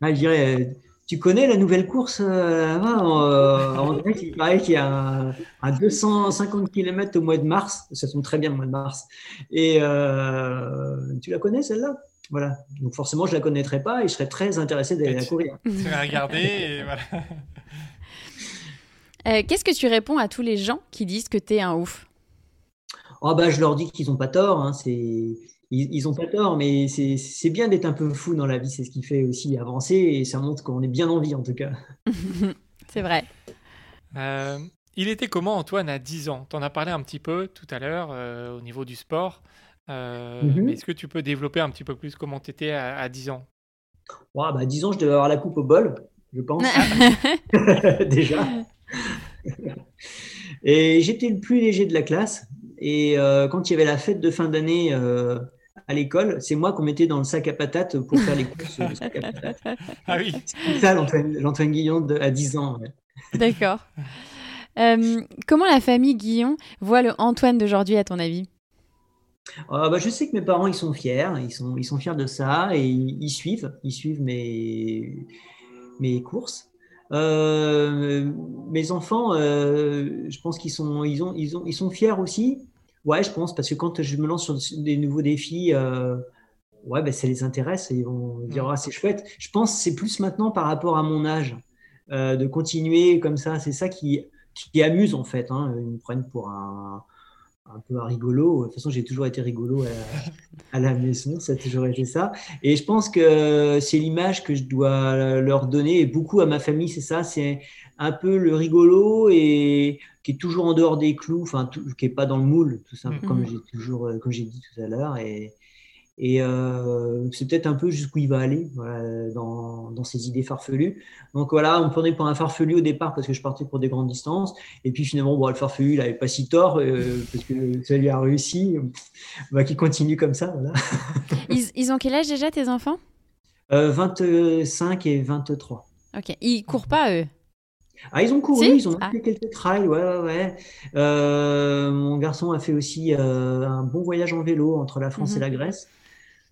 Ah, je dirais, euh, tu connais la nouvelle course euh, là-bas? Euh, En direct, il paraît qu'il y a un, un 250 km au mois de mars. Ça tombe très bien le mois de mars. Et euh, tu la connais celle-là? Voilà. Donc forcément, je la connaîtrais pas et je serais très intéressé d'aller Et la tu- courir. Tu vas regarder et voilà. Euh, Qu'est-ce que tu réponds à tous les gens qui disent que t'es un ouf? Oh bah, je leur dis qu'ils n'ont pas tort. hein, c'est ils, ils ont pas tort, mais c'est c'est bien d'être un peu fou dans la vie. C'est ce qui fait aussi avancer et ça montre qu'on est bien en vie en tout cas. C'est vrai. Euh, il était comment Antoine à 10 ans? Tu en as parlé un petit peu tout à l'heure euh, au niveau du sport. Euh, Mhm. mais Est-ce que tu peux développer un petit peu plus comment tu étais à, à 10 ans? Ouais, bah, disons, je devais avoir la coupe au bol, je pense. déjà. Et j'étais le plus léger de la classe. Et euh, quand il y avait la fête de fin d'année euh, à l'école, c'est moi qu'on mettait dans le sac à patates pour faire les courses. le sac à patates. Ah oui C'est ça, l'Antoine Guillon de- à 10 ans. ouais. D'accord. Euh, comment la famille Guillon voit le Antoine d'aujourd'hui, à ton avis? Ah, bah, je sais que mes parents, ils sont fiers. Ils sont, ils sont fiers de ça et ils, ils suivent. Ils suivent mes, mes courses. Euh, mes enfants, euh, je pense qu'ils sont, ils ont, ils ont, ils sont fiers aussi. Ouais, je pense, parce que quand je me lance sur des nouveaux défis, euh, ouais, ben, ça les intéresse et ils vont dire, Mm. ah, c'est chouette. Je pense que c'est plus maintenant par rapport à mon âge, de continuer comme ça. C'est ça qui, qui amuse, en fait. hein. Ils me prennent pour un, un peu un rigolo. De toute façon, j'ai toujours été rigolo à, à, la maison, ça a toujours été ça. Et je pense que c'est l'image que je dois leur donner, et beaucoup à ma famille, c'est ça, c'est un peu le rigolo et qui est toujours en dehors des clous, enfin, qui est pas dans le moule, tout ça, comme j'ai toujours, comme j'ai dit tout à l'heure. Et, et euh, c'est peut-être un peu jusqu'où il va aller voilà, dans, dans, ses idées farfelues. Donc voilà, on me prenait pour un farfelu au départ parce que je partais pour des grandes distances. Et puis finalement, bon, le farfelu, il n'avait pas si tort euh, parce que ça lui a réussi. Bah, qu'il continue comme ça. Voilà. Ils, ils, ont quel âge déjà, tes enfants? Euh, 25 et 23. Ok. Ils courent pas, eux? Ah, ils ont couru, si ils ont ah. fait quelques trails, ouais, ouais, ouais. Euh, mon garçon a fait aussi euh, un bon voyage en vélo entre la France mm -hmm. et la Grèce.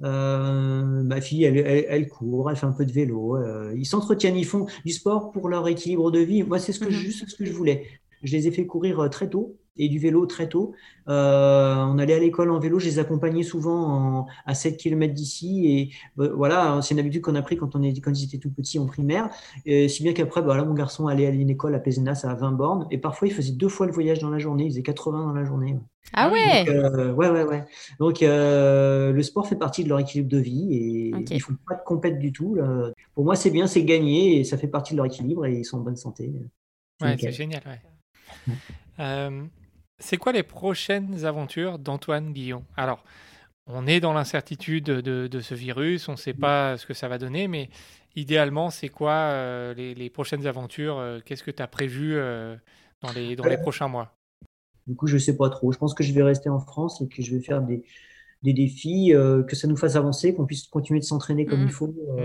Euh, ma fille, elle, elle, elle, court, elle fait un peu de vélo. Euh, ils s'entretiennent, ils font du sport pour leur équilibre de vie. Moi, c'est ce que, mm -hmm. juste ce que je voulais. Je les ai fait courir euh, très tôt et du vélo très tôt. Euh, on allait à l'école en vélo, je les accompagnais souvent en, à 7 km d'ici. Et bah, voilà, c'est une habitude qu'on a pris quand, on est, quand ils étaient tout petits en primaire. Et si bien qu'après, bah, là, mon garçon allait à une école à Pézenas à 20 bornes. Et parfois, il faisait deux fois le voyage dans la journée. Il faisait 80 dans la journée. Ah ouais Donc, euh, Ouais, ouais, ouais. Donc, euh, le sport fait partie de leur équilibre de vie et okay. ils ne font pas de compète du tout. Là. Pour moi, c'est bien, c'est gagné et ça fait partie de leur équilibre et ils sont en bonne santé. Ouais, c'est génial, ouais. Euh, c'est quoi les prochaines aventures d'Antoine Guillon? Alors, on est dans l'incertitude de, de, ce virus, on ne sait pas ce que ça va donner, mais idéalement, c'est quoi euh, les, les, prochaines aventures euh, Qu'est-ce que tu as prévu euh, dans, les, dans les prochains mois? Du coup, je ne sais pas trop. Je pense que je vais rester en France et que je vais faire des, des défis, que ça nous fasse avancer, qu'on puisse continuer de s'entraîner comme mmh. il faut. Mmh.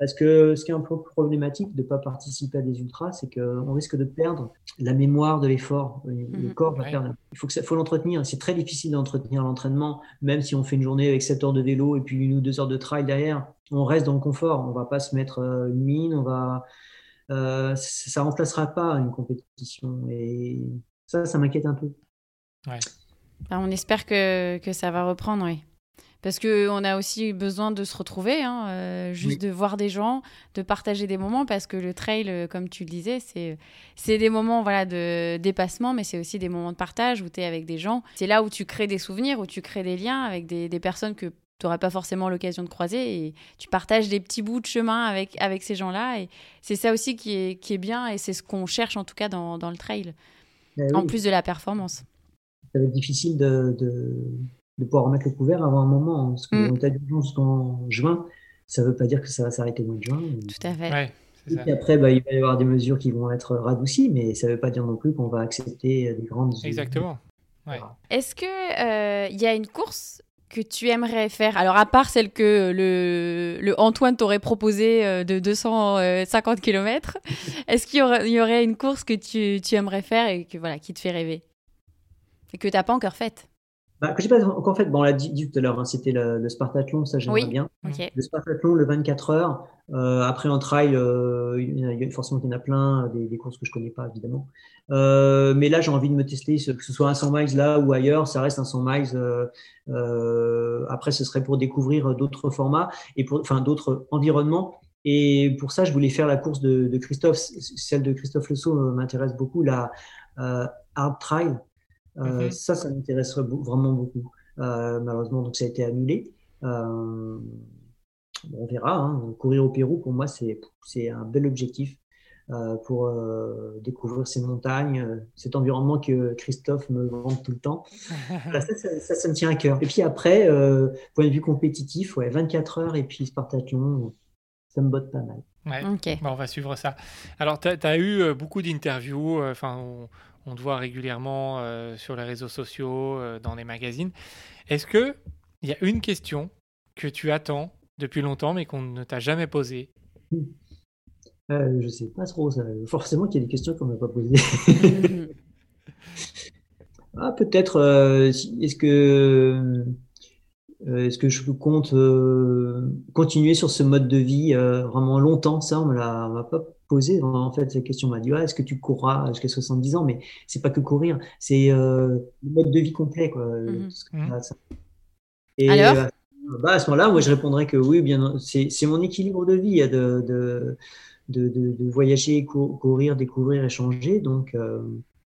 Parce que ce qui est un peu problématique de ne pas participer à des ultras, c'est qu'on risque de perdre la mémoire de l'effort. Le mmh, corps va ouais. perdre. Il faut, faut l'entretenir. C'est très difficile d'entretenir l'entraînement, même si on fait une journée avec 7 heures de vélo et puis une ou deux heures de trail derrière. On reste dans le confort. On ne va pas se mettre une mine. On va, euh, ça ne remplacera pas une compétition. Et ça, ça m'inquiète un peu. Ouais. Ben, on espère que, que ça va reprendre, oui. Parce qu'on a aussi besoin de se retrouver, hein, euh, juste oui. de voir des gens, de partager des moments, parce que le trail, euh, comme tu le disais, c'est des moments voilà, de dépassement, mais c'est aussi des moments de partage où tu es avec des gens. C'est là où tu crées des souvenirs, où tu crées des liens avec des, des personnes que tu n'aurais pas forcément l'occasion de croiser et tu partages des petits bouts de chemin avec, avec ces gens-là. Et c'est ça aussi qui est, qui est bien et c'est ce qu'on cherche en tout cas dans, dans le trail, oui. en plus de la performance. Ça va être difficile de... de de pouvoir remettre le couvert avant un moment. Hein, parce qu'on mm. t'a dit jusqu'en juin, ça ne veut pas dire que ça va s'arrêter au mois de juin. Tout à fait. Ouais, et puis après, bah, il va y avoir des mesures qui vont être radoucies, mais ça ne veut pas dire non plus qu'on va accepter des grandes. Exactement. Ouais. Voilà. Est-ce qu'il euh, y a une course que tu aimerais faire? Alors, à part celle que le, le Antoine t'aurait proposée euh, de 250 km, est-ce qu'il y aurait, y aurait, une course que tu, tu aimerais faire et que, voilà, qui te fait rêver? Et que tu n'as pas encore faite? Bah, que j'ai pas encore fait, bon, on l'a dit, dit, tout à l'heure, hein, c'était le, le, Spartathlon, ça j'aimerais oui. bien. Okay. Le Spartathlon, le 24 heures. Euh, après en trail, euh, il y a, forcément il y en a plein, des, des, courses que je connais pas évidemment. Euh, mais là, j'ai envie de me tester, que ce soit un 100 miles là ou ailleurs, ça reste un 100 miles. Euh, euh, après, ce serait pour découvrir d'autres formats et pour, enfin d'autres environnements. Et pour ça, je voulais faire la course de, de Christophe, celle de Christophe Le m'intéresse beaucoup, la Hard Trail. Euh, mmh. Ça, ça m'intéresserait vraiment beaucoup. Euh, malheureusement, donc ça a été annulé. Euh, on verra. Hein. Courir au Pérou, pour moi, c'est un bel objectif euh, pour euh, découvrir ces montagnes, cet environnement que Christophe me vante tout le temps. ça, ça, ça, ça, me tient à cœur. Et puis après, point de vue compétitif, ouais, 24 heures et puis Spartathlon, ça me botte pas mal. Ouais. Okay. Bon, on va suivre ça. Alors, tu as, as, eu beaucoup d'interviews. Enfin, on te voit régulièrement euh, sur les réseaux sociaux, euh, dans les magazines. Est-ce qu'il y a une question que tu attends depuis longtemps mais qu'on ne t'a jamais posée? Euh, Je ne sais pas trop. Ça. Forcément qu'il y a des questions qu'on ne m'a pas posées. ah, peut-être, euh, est-ce que, est-ce que je compte continuer sur ce mode de vie vraiment longtemps Ça, on ne m'a pas posé en fait cette question. M'a dit ouais, est-ce que tu courras jusqu'à 70 ans? Mais c'est pas que courir c'est euh, le mode de vie complet quoi -hmm. et Alors? euh, bah, à ce moment-là moi je répondrais que oui bien c'est mon équilibre de vie de, de, de, de voyager cou courir découvrir échanger. Donc euh,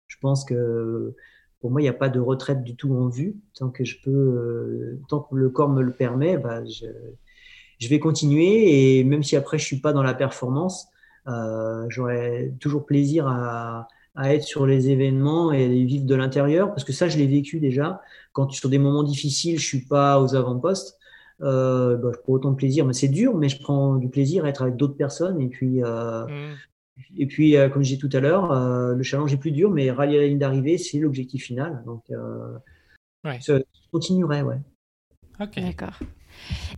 je pense que pour moi, il n'y a pas de retraite du tout en vue. Tant que je peux, tant que le corps me le permet, bah, je, vais continuer. Et même si après, je suis pas dans la performance, j'aurai toujours plaisir à, être sur les événements et les vivre de l'intérieur, parce que ça, je l'ai vécu déjà. Quand sur des moments difficiles, je suis pas aux avant-postes, euh, bah, je prends autant de plaisir, mais c'est dur, mais je prends du plaisir à être avec d'autres personnes. Et puis, euh, mmh. Et puis euh, comme je disais tout à l'heure, euh, le challenge est plus dur, mais rallier la ligne d'arrivée, c'est l'objectif final. Donc, euh, Ouais. je continuerai, ouais. Ok. D'accord.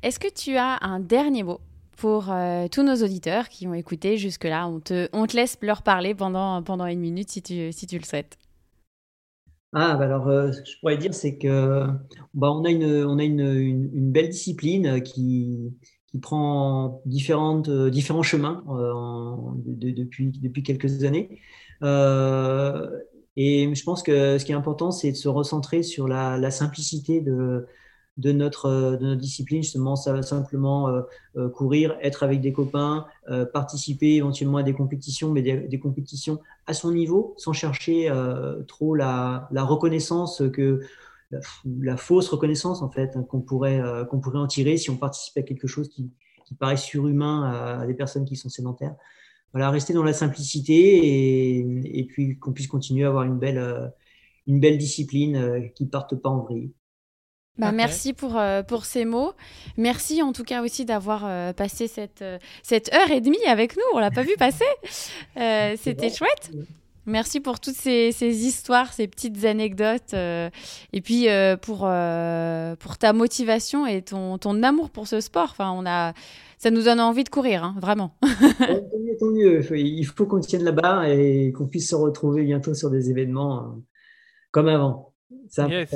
Est-ce que tu as un dernier mot pour euh, tous nos auditeurs qui ont écouté jusque-là? On te, on te laisse leur parler pendant, pendant une minute si tu, si tu le souhaites. Ah, bah alors, euh, ce que je pourrais dire, c'est que bah, on a une, on a une, une, une belle discipline qui, qui prend euh, différents chemins euh, depuis, quelques années. Euh, et je pense que ce qui est important, c'est de se recentrer sur la, simplicité de, notre, discipline, justement, ça va simplement courir, être avec des copains, participer éventuellement à des compétitions, mais des, compétitions à son niveau, sans chercher trop la, la reconnaissance que la, la fausse reconnaissance en fait hein, qu'on pourrait euh, qu'on pourrait en tirer si on participe à quelque chose qui, qui paraît surhumain à, à des personnes qui sont sédentaires. Voilà, rester dans la simplicité et, et puis qu'on puisse continuer à avoir une belle euh, une belle discipline euh, qui parte pas en vrille. Bah. Merci pour, euh, pour ces mots. Merci en tout cas aussi d'avoir euh, passé cette, euh, cette heure et demie avec nous. On l'a pas vu passer. Euh, C'était bon. chouette. Merci pour toutes ces, ces histoires, ces petites anecdotes. euh, et puis euh, pour, euh, pour ta motivation et ton, ton amour pour ce sport. Enfin, on a, ça nous donne envie de courir, hein, vraiment. Ouais, Tant mieux, tant mieux. Il faut- qu'on tienne la barre et qu'on puisse se retrouver bientôt sur des événements comme avant. Yes.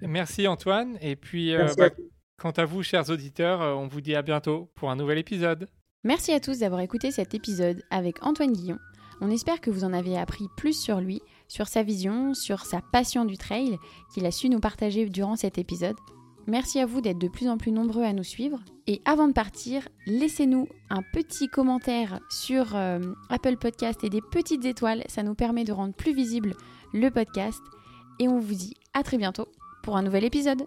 Merci Antoine. Et puis, euh, Merci bah, à quant à vous, chers auditeurs, on vous dit à bientôt pour un nouvel épisode. Merci à tous d'avoir écouté cet épisode avec Antoine Guillon. On espère que vous en avez appris plus sur lui, sur sa vision, sur sa passion du trail qu'il a su nous partager durant cet épisode. Merci à vous d'être de plus en plus nombreux à nous suivre. Et avant de partir, laissez-nous un petit commentaire sur euh, Apple Podcast et des petites étoiles. Ça nous permet de rendre plus visible le podcast. Et on vous dit à très bientôt pour un nouvel épisode.